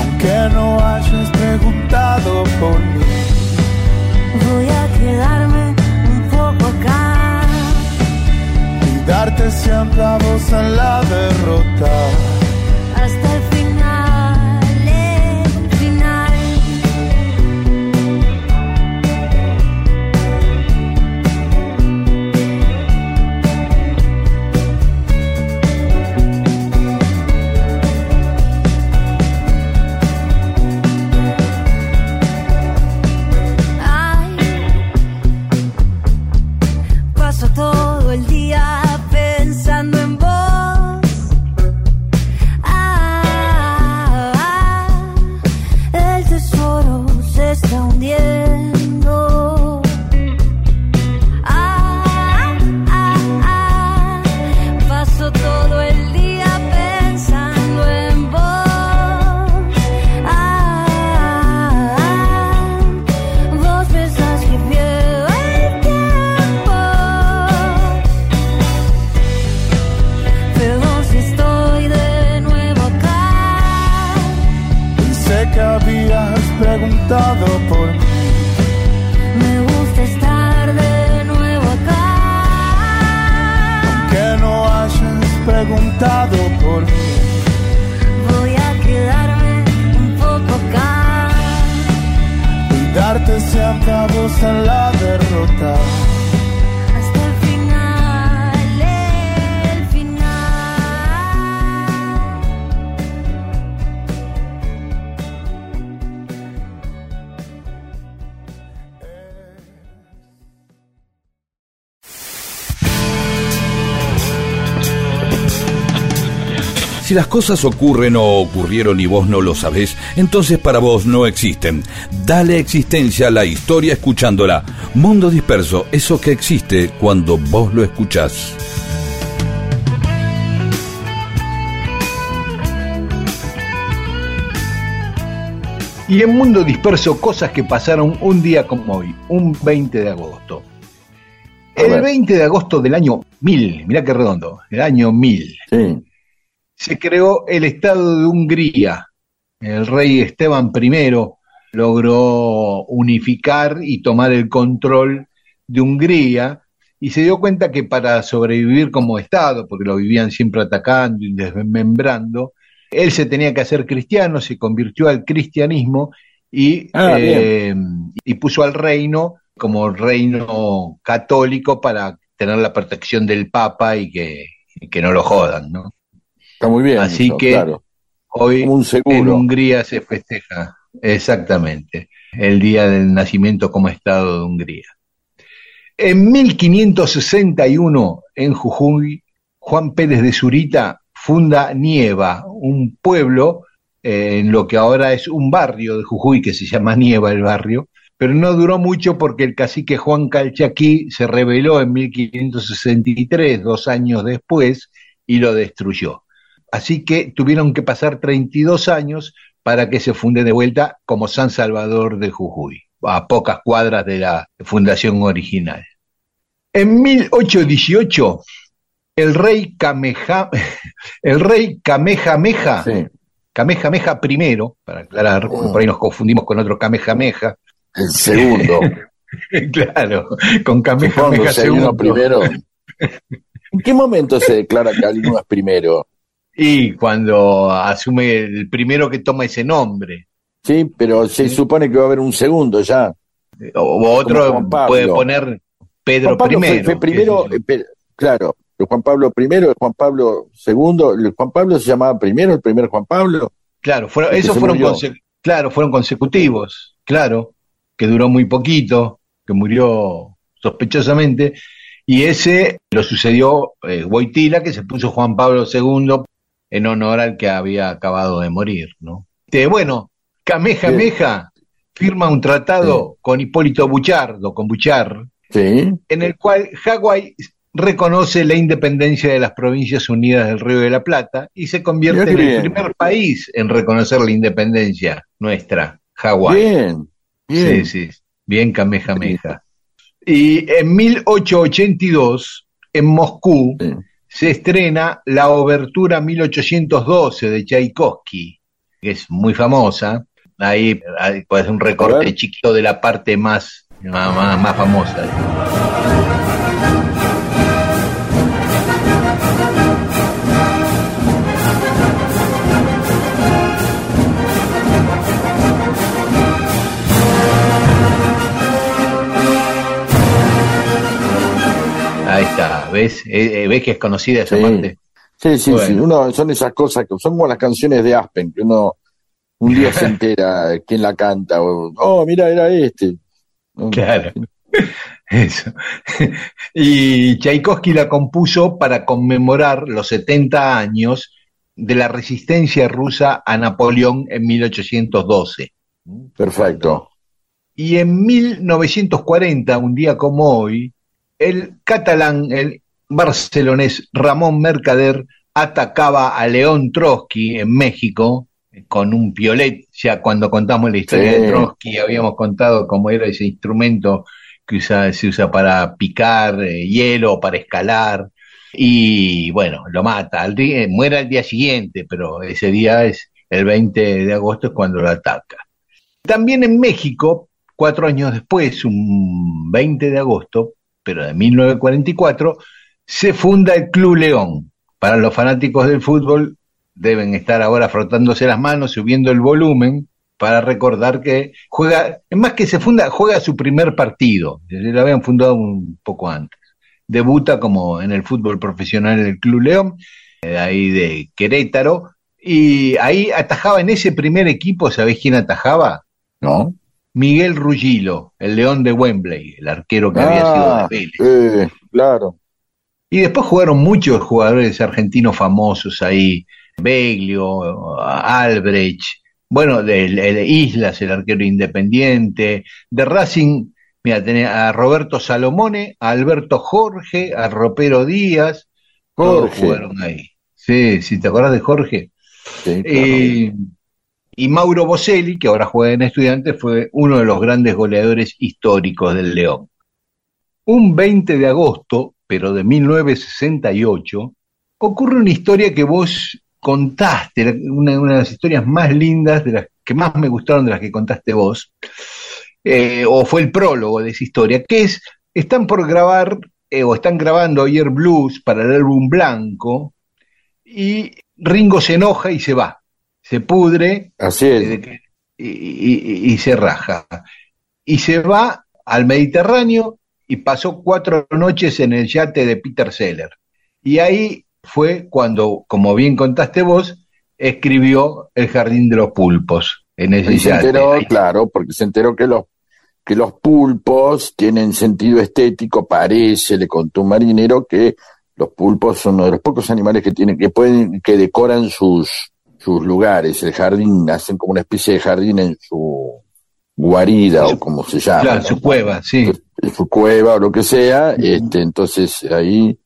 Aunque no hayas preguntado por mí. Siempre a vos en la derrota. Si las cosas ocurren o ocurrieron y vos no lo sabés, entonces para vos no existen. Dale existencia a la historia escuchándola. Mundo disperso, eso que existe cuando vos lo escuchás. Y en Mundo Disperso, cosas que pasaron un día como hoy, un 20 de agosto. El ver. 20 de agosto del año 1000, mirá qué redondo, el año 1000, Sí. Se creó el Estado de Hungría. El rey Esteban I logró unificar y tomar el control de Hungría y se dio cuenta que para sobrevivir como Estado, porque lo vivían siempre atacando y desmembrando, él se tenía que hacer cristiano, se convirtió al cristianismo y, Ah, eh, y puso al reino como reino católico para tener la protección del Papa y que, y que no lo jodan, ¿no? Está muy bien. Así eso, que claro. hoy un en. Hungría se festeja exactamente el día del nacimiento como Estado de Hungría. En 1561, en Jujuy, Juan Pérez de Zurita funda Nieva, un pueblo eh, en lo que ahora es un barrio de Jujuy que se llama Nieva el barrio, pero no duró mucho porque el cacique Juan Calchaquí se rebeló en 1563, dos años después, y lo destruyó. Así que tuvieron que pasar 32 años para que se funde de vuelta como San Salvador de Jujuy, a pocas cuadras de la fundación original. En 1818, el rey Kameha, el rey Kamehameha, Sí. Kamehameha I, para aclarar, porque por ahí nos confundimos con otro Kamehameha, El segundo. claro, con Kamehameha II. primero. ¿En qué momento se declara que alguno es primero? Y cuando asume el primero que toma ese nombre. Sí, pero se supone que va a haber un segundo ya. O, otro puede poner Pedro Juan Pablo fue- primero. fue eh, pero- claro, Juan Pablo primero, el Juan Pablo segundo, el Juan Pablo se llamaba primero, el primer Juan Pablo. Claro, fueron, esos fueron, claro, fueron consecutivos, claro, que duró muy poquito, que murió sospechosamente, y ese lo sucedió eh, Wojtyla, que se puso Juan Pablo II en honor al que había acabado de morir, ¿no? Este, bueno, Kamehameha firma un tratado con Hipólito Buchardo, con Buchar, Sí, en el cual Hawái reconoce la independencia de las Provincias Unidas del Río de la Plata y se convierte en el primer país en reconocer la independencia nuestra, Hawái. bien, bien. Sí, sí, bien Kamehameha. Y en 1882, en Moscú, Sí. Se estrena la Obertura 1812 de Tchaikovsky, que es muy famosa, Ahí, puede ser un recorte chiquito de la parte más, más, más- más famosa. Eh, eh, ¿Ves que es conocida esa Sí. parte? Sí, sí, Bueno. sí. Uno, son esas cosas que son como las canciones de Aspen, que uno un día se entera quién la canta. O, oh, mira, era este. Claro. Eso. Y Tchaikovsky la compuso para conmemorar los 70 años de la resistencia rusa a Napoleón en 1812. Perfecto. Y en 1940, un día como hoy, el catalán, el barcelonés Ramón Mercader atacaba a León Trotsky en México con un piolet. Ya cuando contamos la historia Sí. de Trotsky habíamos contado cómo era ese instrumento que usa- se usa para picar eh, hielo, para escalar. Y bueno, lo mata. Al día- muere al día siguiente, pero ese día es el 20 de agosto es cuando lo ataca. También en México, cuatro años después, un 20 de agosto, pero de 1944, se funda el Club León. Para los fanáticos del fútbol deben estar ahora frotándose las manos, subiendo el volumen para recordar que juega, es más que se funda, juega su primer partido. Lo habían fundado un poco antes. Debuta como en el fútbol profesional en el Club León, de ahí de Querétaro, y ahí atajaba en ese primer equipo, ¿sabés quién atajaba? ¿No? Miguel Ruggilo, el León de Wembley, el arquero que había sido de Ah, Vélez. eh, claro. Y después jugaron muchos jugadores argentinos famosos ahí, Beglio, Albrecht, bueno, de, de Islas, el arquero independiente, de Racing, mira, tenía a Roberto Salomone, a Alberto Jorge, a Ropero Díaz, todos Jorge. jugaron ahí. Sí, si te acordás de Jorge. Sí, claro. Eh, y Mauro Boselli, que ahora juega en Estudiantes, fue uno de los grandes goleadores históricos del León. Un 20 de agosto, pero de 1968, ocurre una historia que vos contaste, una, una de las historias más lindas, de las que más me gustaron de las que contaste vos, eh, o fue el prólogo de esa historia, que es, están por grabar, eh, o están grabando ayer Blues para el álbum Blanco, y Ringo se enoja y se va, se pudre Así es. y, y- y se raja. Y se va al Mediterráneo y pasó cuatro noches en el yate de Peter Seller. Y ahí fue cuando, como bien contaste vos, escribió El Jardín de los Pulpos en ese Y se yate. enteró, Ahí- claro, porque se enteró que los que los pulpos tienen sentido estético, parece, le contó un marinero que los pulpos son uno de los pocos animales que tienen, que pueden, que decoran sus, sus lugares, el jardín, hacen como una especie de jardín en su guarida o como se llama. Claro, ¿no? su cueva, sí. Su cueva o lo que sea, este, entonces ahí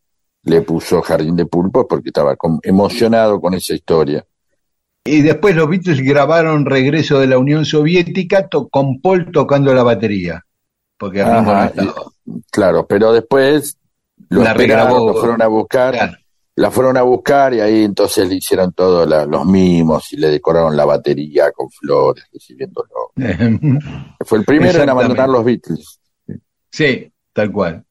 le puso Jardín de Pulpos porque estaba emocionado con esa historia. Y después los Beatles grabaron Regreso de la Unión Soviética con Paul tocando la batería. Porque Ajá. Claro, pero después lo La regrabó. lo fueron a buscar, Claro. la fueron a buscar y ahí entonces le hicieron todos los mimos y le decoraron la batería con flores, recibiéndolo. Fue el primero en abandonar los Beatles. Sí, tal cual.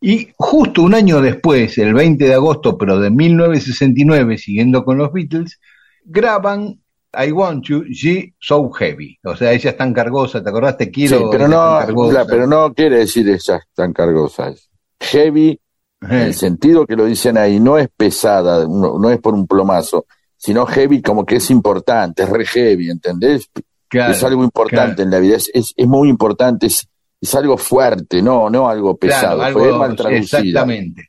Y justo un año después, el 20 de agosto, pero de 1969, siguiendo con los Beatles, graban I Want You, She So Heavy. O sea, ella es tan cargosa, ¿te acordás? Te quiero. Sí, pero ella es no, cargosa. la- pero no quiere decir esas tan cargosas. Heavy, en Eh, el sentido que lo dicen ahí, no es pesada, no, no es por un plomazo, sino heavy como que es importante, es re heavy, ¿entendés? claro, es algo importante claro. en la vida, es, es, es muy importante, es, es algo fuerte, no, no algo pesado, Claro, fue mal traducida. Exactamente.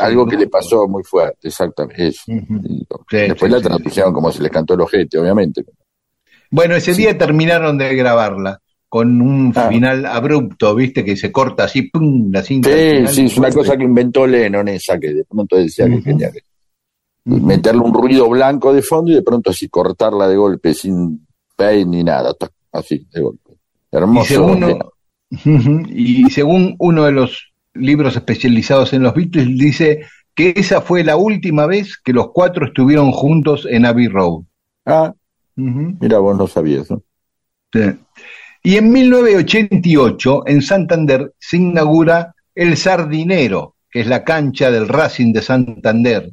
Algo que le pasó muy fuerte, exactamente. Eso. Ujú. Y Sí, Después sí, la sí, traducción como se les cantó el ojete, obviamente. Bueno, ese día terminaron de grabarla con un Ah. final abrupto, ¿viste? Que se corta así, ¡pum! La cinta. Sí, final. sí, es una cosa que inventó Lennon esa, que de pronto decía que quería que- meterle un ruido blanco de fondo y de pronto así cortarla de golpe, sin pay ni nada, así de golpe. Y Hermoso. según, Ujú. Y según uno de los libros especializados en los Beatles, dice que esa fue la última vez que los cuatro estuvieron juntos en Abbey Road. Ah, mira, vos no sabías eso. Sí. Y en 1988, en Santander, se inaugura el Sardinero, que es la cancha del Racing de Santander,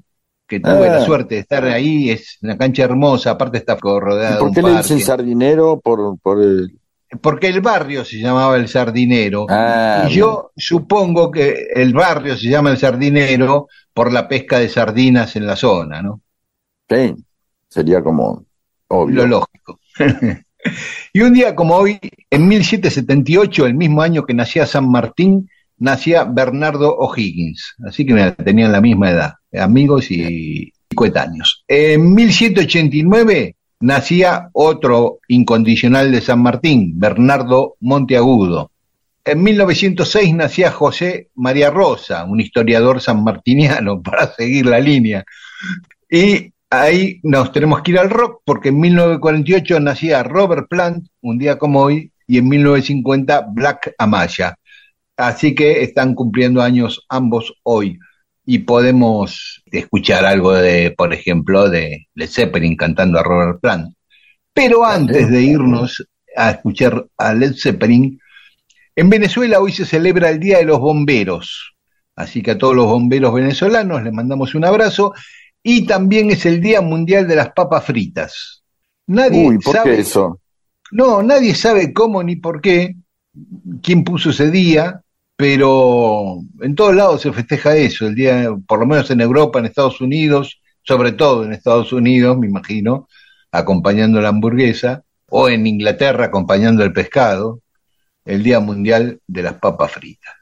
que tuve Ah. la suerte de estar ahí, es una cancha hermosa, aparte está rodeada de ¿Por un qué le dicen sardinero? Por, por el... Porque el barrio se llamaba el Sardinero. Ah, y yo supongo que el barrio se llama el Sardinero por la pesca de sardinas en la zona, ¿no? Sí, sería como obvio. Lo lógico. y un día como hoy, en 1778, el mismo año que nacía San Martín, nacía Bernardo O'Higgins. Así que mira, tenían la misma edad, amigos y, y coetáneos. En 1789 nacía otro incondicional de San Martín, Bernardo Monteagudo. En 1906 nacía José María Rosa, un historiador sanmartiniano, para seguir la línea. Y ahí nos tenemos que ir al rock, porque en 1948 nacía Robert Plant, un día como hoy, y en 1950 Black Amaya. Así que están cumpliendo años ambos hoy. Y podemos escuchar algo de, por ejemplo, de Led Zeppelin cantando a Robert Plant. Pero antes de irnos a escuchar a Led Zeppelin, en Venezuela hoy se celebra el Día de los Bomberos. Así que a todos los bomberos venezolanos les mandamos un abrazo. Y también es el Día Mundial de las Papas Fritas. Nadie Uy, ¿por sabe, qué eso? No, nadie sabe cómo ni por qué, quién puso ese día, pero en todos lados se festeja eso, el día, por lo menos en Europa, en Estados Unidos, sobre todo en Estados Unidos, me imagino, acompañando la hamburguesa, o en Inglaterra acompañando el pescado, el Día Mundial de las Papas Fritas.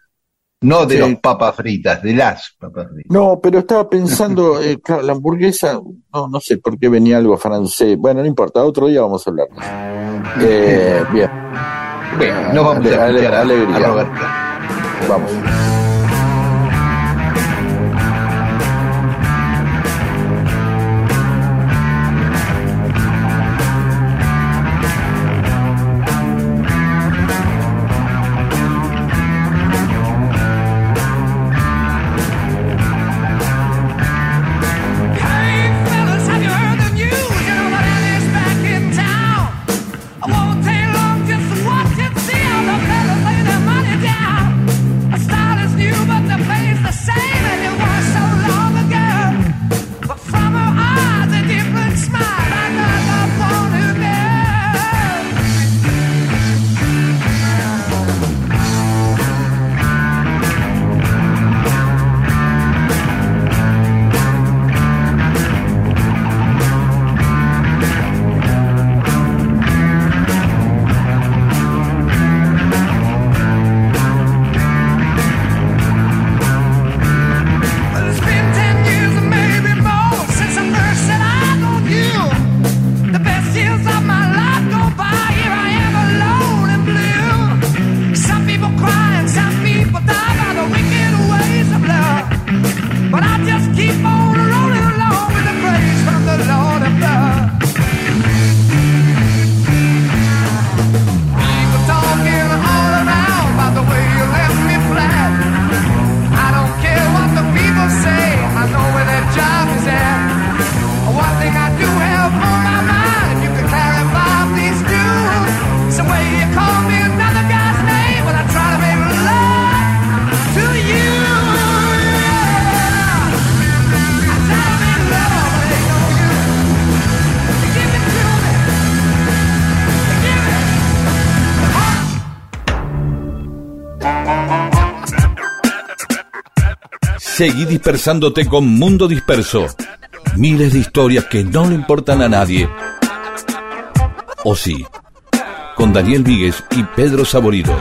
No de Sí. los papas fritas, de las papas fritas. No, pero estaba pensando, eh, claro, la hamburguesa, no, no sé por qué venía algo francés. Bueno, no importa, otro día vamos a hablar. Eh, bien, Bien, nos vamos a Ale- escuchar a, alegría. a Robert Plant. Vamos. Seguí dispersándote con Mundo Disperso. Miles de historias que no le importan a nadie. O sí. Con Daniel Víguez y Pedro Saborido.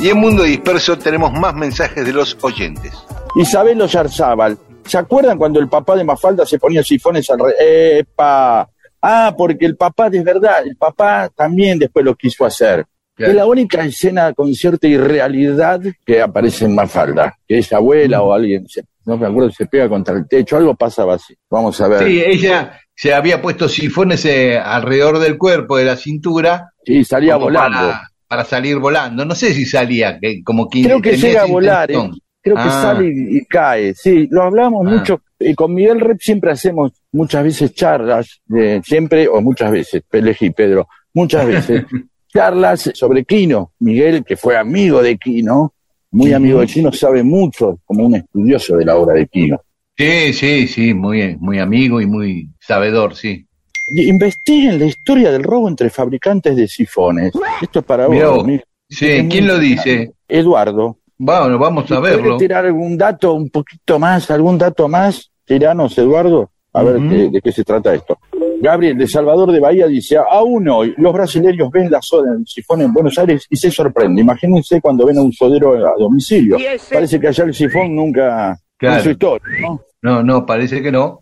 Y en Mundo Disperso tenemos más mensajes de los oyentes. Isabel Oyarzábal, ¿se acuerdan cuando el papá de Mafalda se ponía sifones al re... ¡Epa! Ah, porque el papá, de verdad, el papá también después lo quiso hacer. Claro. Es la única escena con cierta irrealidad que aparece en Mafalda, que es abuela o alguien, no me acuerdo, se pega contra el techo, algo pasaba así. Vamos a ver. Sí, ella se había puesto sifones eh, alrededor del cuerpo, de la cintura, Sí, salía volando. Para, para salir volando. No sé si salía, que como que Creo que llega a volar, ¿eh? creo que Ah. sale y, y cae. Sí, lo hablamos Ah. mucho. Y con Miguel Rep siempre hacemos muchas veces charlas, de, siempre o muchas veces, elegí Pedro, muchas veces, charlas sobre Quino. Miguel, que fue amigo de Quino, muy amigo de Quino, sabe mucho como un estudioso de la obra de Quino. Sí, sí, sí, muy, muy amigo y muy sabedor, sí. Investiguen la historia del robo entre fabricantes de sifones. Esto es para Mirá vos. Miguel. Sí, ¿quién lo dice? Eduardo. Bueno, vamos a ¿Puede verlo. tirar algún dato un poquito más, algún dato más? Tiranos, Eduardo, a ver qué- de qué se trata esto. Gabriel, de Salvador de Bahía, dice, aún hoy los brasileños ven la soda en el sifón en Buenos Aires y se sorprenden. Imagínense cuando ven a un sodero a domicilio. Parece que allá el sifón nunca Claro. en su historia, ¿no? No, no, parece que no.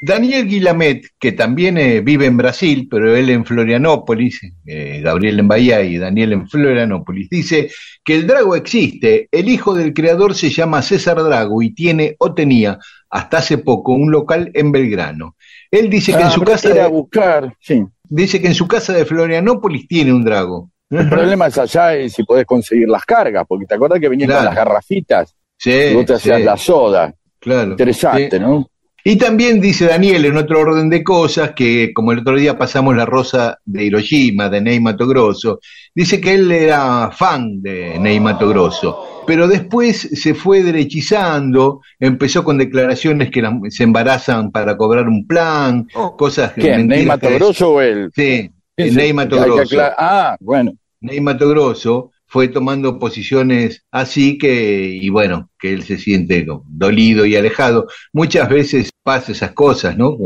Daniel Guilamet, que también eh, vive en Brasil, pero él en Florianópolis, eh, Gabriel en Bahía y Daniel en Florianópolis, dice que el Drago existe. El hijo del creador se llama César Drago y tiene o tenía hasta hace poco un local en Belgrano. Él dice que Ah, en su habrá casa ir a de- buscar, sí. dice que en su casa de Florianópolis tiene un Drago. El problema es allá es si podés conseguir las cargas, porque te acordás que venían Claro. con las garrafitas Sí, y vos te hacías sí, la soda. claro. Interesante. ¿no? Y también dice Daniel, en otro orden de cosas, que como el otro día pasamos la rosa de Hiroshima, de Ney Mato Grosso, dice que él era fan de Ney Mato Grosso, pero después se fue derechizando, empezó con declaraciones que la- se embarazan para cobrar un plan, cosas que... ¿Quién? ¿Ney Mato Grosso o él? Sí, Ney Mato Grosso. Ah, bueno. Ney Mato Grosso fue tomando posiciones así que, y bueno, que él se siente como dolido y alejado. Muchas veces pasa esas cosas, ¿no?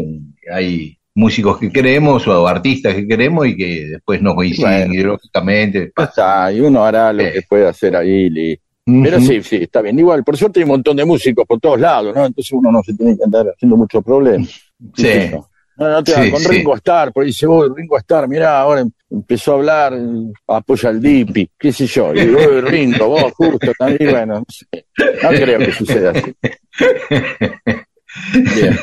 Hay músicos que queremos o artistas que queremos y que después no coinciden Bueno. ideológicamente. Está, y uno hará lo Sí. que puede hacer ahí. Pero sí, sí, está bien. Igual, por suerte hay un montón de músicos por todos lados, ¿no? Entonces uno no se tiene que andar haciendo muchos problemas. Sí. No, no te Sí, con sí. Ringo Starr, por ahí dice, oh, Ringo Starr, mirá, ahora empezó a hablar, apoya al Dipi, qué sé yo. Y "Oh, Ringo, vos justo también, bueno, no, sé. No creo que suceda así. Bien.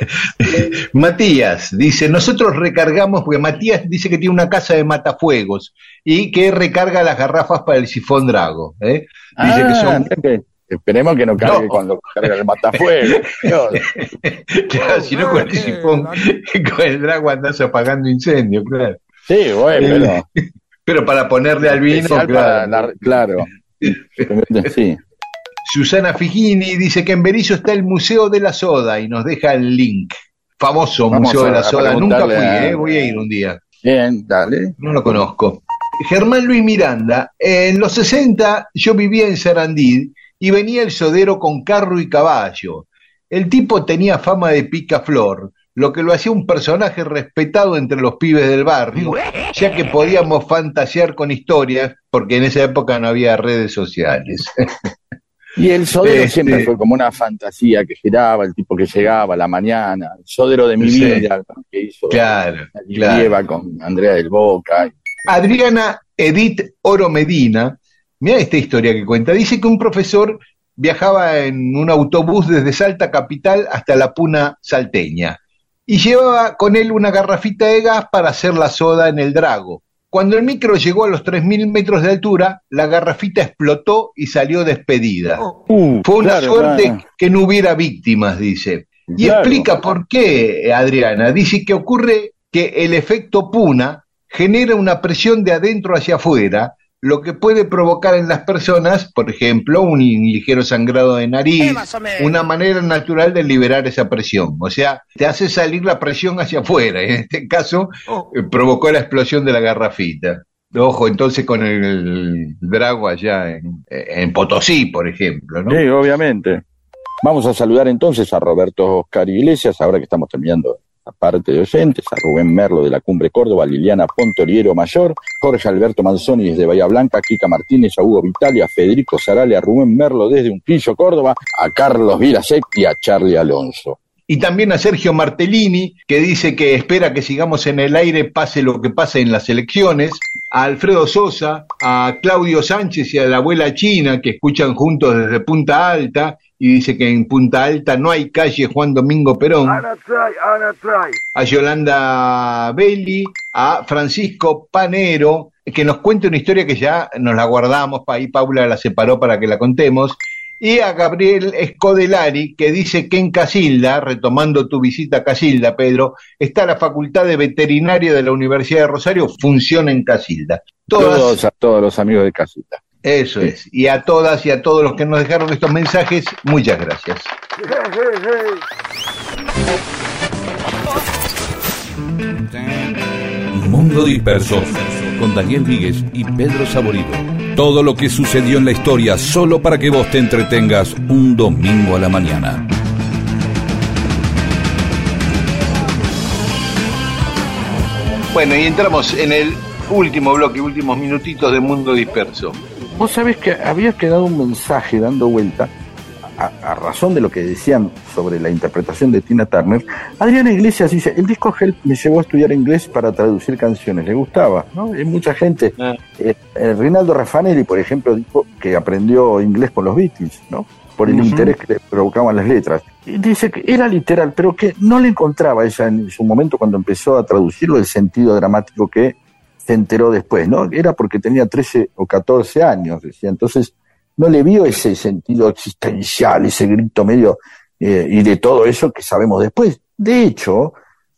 Matías dice, nosotros recargamos, porque Matías dice que tiene una casa de matafuegos y que recarga las garrafas para el sifón drago. ¿eh? Dice que Ah, son Esperemos que no cargue No. cuando carga el matafuego. Claro, si no con el sifón, con el drago andás apagando incendios, claro. Sí, bueno, pero... Pero para ponerle al vino, claro. la- claro. Sí. Susana Figini dice que en Berizo está el Museo de la Soda y nos deja el link. Famoso Vamos Museo a- de la Soda. Nunca fui, a- ¿eh? voy a ir un día. Bien, dale. No lo conozco. Germán Luis Miranda, en los 60 yo vivía en Sarandí y venía el sodero con carro y caballo. El tipo tenía fama de picaflor, lo que lo hacía un personaje respetado entre los pibes del barrio, ya que podíamos fantasear con historias, porque en esa época no había redes sociales. Y el sodero Este- siempre fue como una fantasía que giraba, el tipo que llegaba a la mañana, el sodero de mi Sí. vida, que hizo Claro, la claro. lleva con Andrea del Boca. Adriana Edith Oro Medina, mira esta historia que cuenta, dice que un profesor viajaba en un autobús desde Salta Capital hasta la Puna Salteña y llevaba con él una garrafita de gas para hacer la soda en el Drago. Cuando el micro llegó a los 3.000 metros de altura, la garrafita explotó y salió despedida. Uh, Fue una claro, suerte claro. que no hubiera víctimas, dice. Y Claro. explica por qué, Adriana. Dice que ocurre que el efecto Puna genera una presión de adentro hacia afuera, lo que puede provocar en las personas, por ejemplo, un ligero sangrado de nariz, una manera natural de liberar esa presión. O sea, te hace salir la presión hacia afuera. En este caso, eh, provocó la explosión de la garrafita. Ojo, entonces con el Drago allá en, en Potosí, por ejemplo, ¿no? Sí, obviamente. Vamos a saludar entonces a Roberto Oscar Iglesias, ahora que estamos terminando la parte de oyentes, a Rubén Merlo de la Cumbre Córdoba, Liliana Pontoriero Mayor, Jorge Alberto Manzoni desde Bahía Blanca, Kika Martínez, a Hugo Vitali, a Federico Sarale, a Rubén Merlo desde Unquillo, Córdoba, a Carlos Virasek y a Charlie Alonso. Y también a Sergio Martellini, que dice que espera que sigamos en el aire, pase lo que pase en las elecciones. A Alfredo Sosa, a Claudio Sánchez y a la abuela China, que escuchan juntos desde Punta Alta, y dice que en Punta Alta no hay calle Juan Domingo Perón. A Yolanda Belli, a Francisco Panero, que nos cuente una historia que ya nos la guardamos, ahí Paula la separó para que la contemos, Y a Gabriel Escodelari, que dice que en Casilda, retomando tu visita a Casilda, Pedro, está la Facultad de Veterinaria de la Universidad de Rosario, funciona en Casilda. Todas, Todos a todos los amigos de casita. Eso es. Y a todas y a todos los que nos dejaron estos mensajes, muchas gracias. Mundo Disperso, con Daniel Víguez y Pedro Saborido. Todo lo que sucedió en la historia solo para que vos te entretengas un domingo a la mañana. Bueno, y entramos en el último bloque, últimos minutitos de Mundo Disperso. Vos sabés que había quedado un mensaje dando vuelta a, a razón de lo que decían sobre la interpretación de Tina Turner. Adriana Iglesias dice, el disco Help me llevó a estudiar inglés para traducir canciones, le gustaba, ¿no? Hay mucha gente. Ah. Eh, eh, Rinaldo Raffanelli, por ejemplo, dijo que aprendió inglés con los Beatles, ¿no? Por el interés que le provocaban las letras. Y dice que era literal, pero que no le encontraba ella en su momento cuando empezó a traducirlo el sentido dramático que se enteró después, ¿no? Era porque tenía 13 o 14 años, decía. Entonces, no le vio ese sentido existencial, ese grito medio, eh, y de todo eso que sabemos después. De hecho,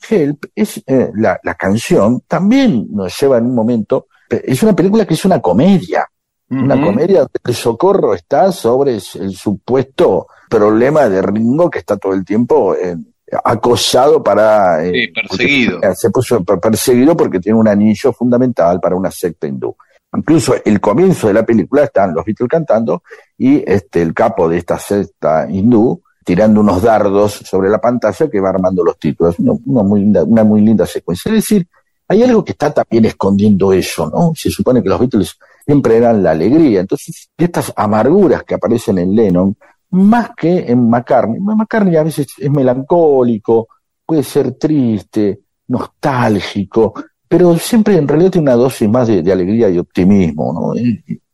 Help es eh, la, la canción, también nos lleva en un momento, es una película que es una comedia, una comedia donde el socorro está sobre el, supuesto problema de Ringo que está todo el tiempo eh, acosado para... eh, Sí, perseguido. porque se puso per- perseguido porque tiene un anillo fundamental para una secta hindú. Incluso el comienzo de la película están los Beatles cantando y este el capo de esta secta hindú tirando unos dardos sobre la pantalla que va armando los títulos. Una, una muy linda, una muy linda secuencia. Es decir, hay algo que está también escondiendo eso, ¿no? Se supone que los Beatles siempre eran la alegría. Entonces, estas amarguras que aparecen en Lennon, más que en McCartney, McCartney a veces es melancólico, puede ser triste, nostálgico, pero siempre en realidad tiene una dosis más de, alegría y optimismo, ¿no?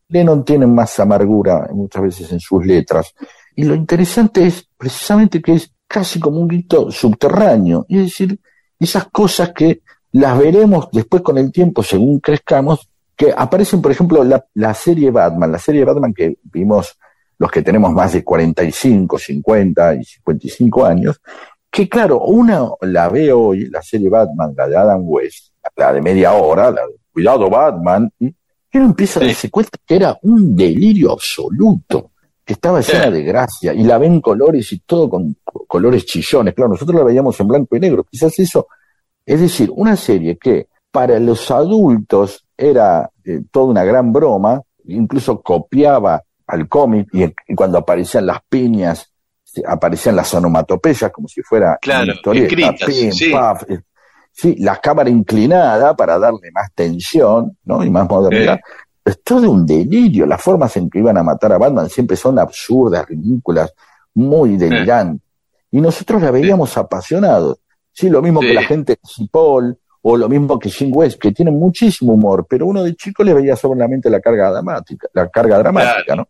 Lennon tiene más amargura muchas veces en sus letras. Y lo interesante es precisamente que es casi como un grito subterráneo, es decir, esas cosas que las veremos después con el tiempo según crezcamos, que aparecen, por ejemplo, la, la serie Batman, la serie Batman que vimos los que tenemos más de 45, 50 y 55 años, que claro, una la ve hoy, la serie Batman, la de Adam West, la de media hora, la de Cuidado Batman, y uno empieza a darse cuenta que era un delirio absoluto, que estaba llena de gracia, y la ven colores y todo con co- colores chillones. Claro, nosotros la veíamos en blanco y negro, quizás eso, es decir, una serie que para los adultos era eh, toda una gran broma, incluso copiaba al cómic, y, y cuando aparecían las piñas, aparecían las onomatopeyas como si fuera Claro, una historieta, escritas, pim, sí. paf, sí, la cámara inclinada para darle más tensión, ¿no? Y más modernidad. Es todo un delirio. Las formas en que iban a matar a Batman siempre son absurdas, ridículas, muy delirantes. Y nosotros la veíamos apasionados. Sí, lo mismo que la gente de Cipoll, o lo mismo que Jim West, que tienen muchísimo humor, pero uno de chico le veía solamente la carga dramática, la carga dramática, ¿no?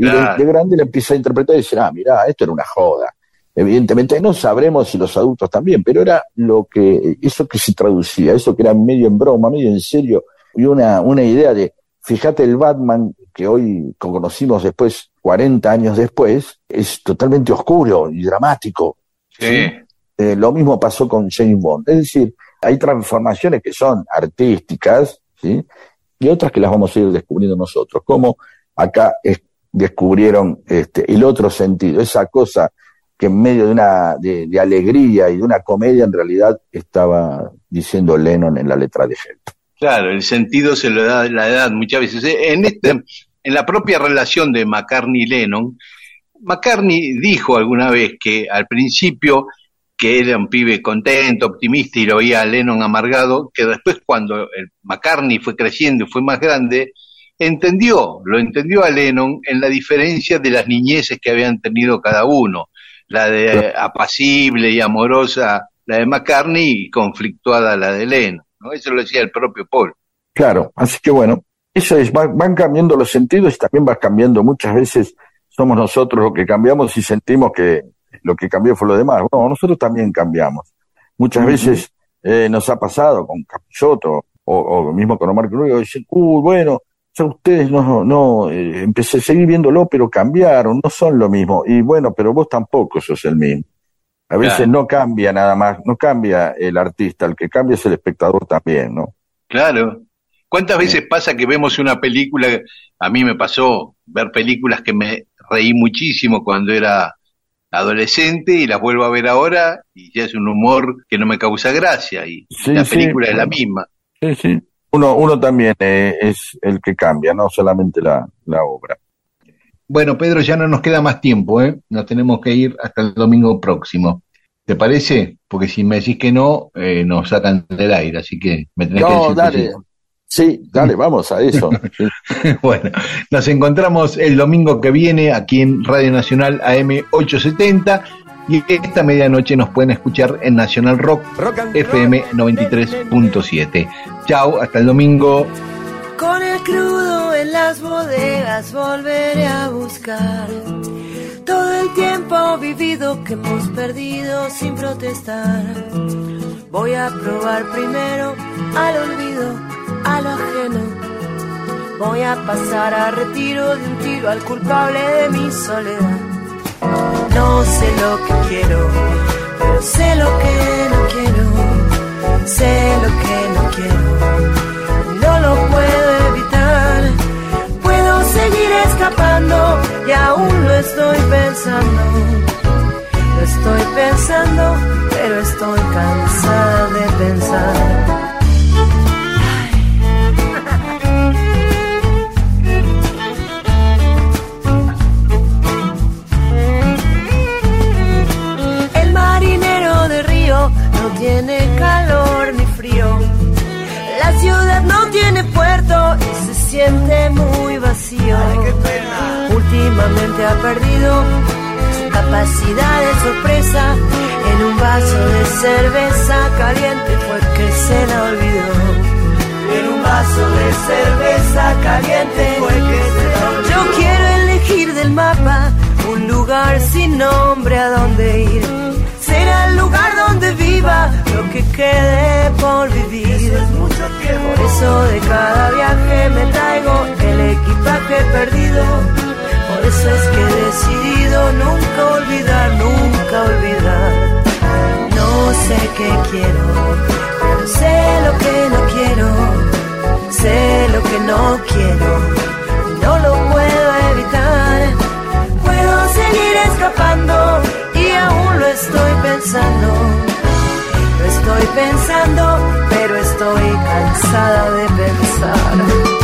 Y de- claro. de, grande le empieza a interpretar y decir, ah, mirá, esto era una joda. Evidentemente no sabremos si los adultos también, pero era lo que, eso que se traducía, eso que era medio en broma, medio en serio, y una, una idea de, fíjate el Batman que hoy conocimos después, 40 años después, es totalmente oscuro y dramático. Sí. Eh, lo mismo pasó con James Bond. Es decir, hay transformaciones que son artísticas, ¿sí? Y otras que las vamos a ir descubriendo nosotros. Como acá es- descubrieron este, el otro sentido, esa cosa que en medio de una de, alegría y de una comedia en realidad estaba diciendo Lennon en la letra de Help. Claro, el sentido se lo da la edad muchas veces. Eh, En, este, en la propia relación de McCartney y Lennon, McCartney dijo alguna vez que al principio que era un pibe contento, optimista y lo veía a Lennon amargado, que después cuando el McCartney fue creciendo y fue más grande, entendió, lo entendió a Lennon en la diferencia de las niñeces que habían tenido cada uno, la de apacible y amorosa, la de McCartney y conflictuada la de Lennon, ¿no? Eso lo decía el propio Paul. Claro, así que bueno, eso es, van, van cambiando los sentidos y también va cambiando muchas veces, somos nosotros los que cambiamos y sentimos que lo que cambió fue lo demás. No, nosotros también cambiamos. Muchas veces eh, nos ha pasado con Capusotto o, o mismo con Omar Cruz, dicen, uy, bueno, ya ustedes no, no, eh, empecé a seguir viéndolo, pero cambiaron, no son lo mismo. Y bueno, pero vos tampoco sos el mismo. A veces Claro. no cambia nada más, no cambia el artista, el que cambia es el espectador también, ¿no? Claro. ¿Cuántas veces pasa que vemos una película? A mí me pasó ver películas que me reí muchísimo cuando era adolescente y las vuelvo a ver ahora y ya es un humor que no me causa gracia y Sí, la sí. película es la misma. Sí, sí. Uno, uno también eh, es el que cambia, no solamente la, la obra. Bueno, Pedro, ya no nos queda más tiempo, ¿eh? Nos tenemos que ir hasta el domingo próximo. ¿Te parece? Porque si me decís que no, eh, nos sacan del aire, así que me tenés que No, decir que dale. sí. Sí, dale, vamos a eso. Bueno, nos encontramos el domingo que viene aquí en Radio Nacional AM 870 y esta medianoche nos pueden escuchar en Nacional Rock FM 93.7. Chao, hasta el domingo. Con el crudo en las bodegas volveré a buscar todo el tiempo vivido que hemos perdido sin protestar. Voy a probar primero al olvido, a lo ajeno. Voy a pasar a retiro de un tiro al culpable de mi soledad. No sé lo que quiero, pero sé lo que no quiero. Sé lo que no quiero no lo puedo evitar. Puedo seguir escapando y aún lo estoy pensando. Lo estoy pensando, pero estoy cansada de pensar. Siente muy vacío. Últimamente ha perdido su capacidad de sorpresa. En un vaso de cerveza caliente fue que se la olvidó. En un vaso de cerveza caliente fue que se la olvidó. Yo quiero elegir del mapa un lugar sin nombre a donde ir. Será el lugar donde viva lo que quede por vivir. Por eso de cada viaje me traigo el equipaje perdido. Por eso es que he decidido nunca olvidar, nunca olvidar. No sé qué quiero, pero sé lo que no quiero. Sé lo que no quiero, y no lo puedo evitar. Puedo seguir escapando y aún lo estoy pensando. Estoy pensando, pero estoy cansada de pensar.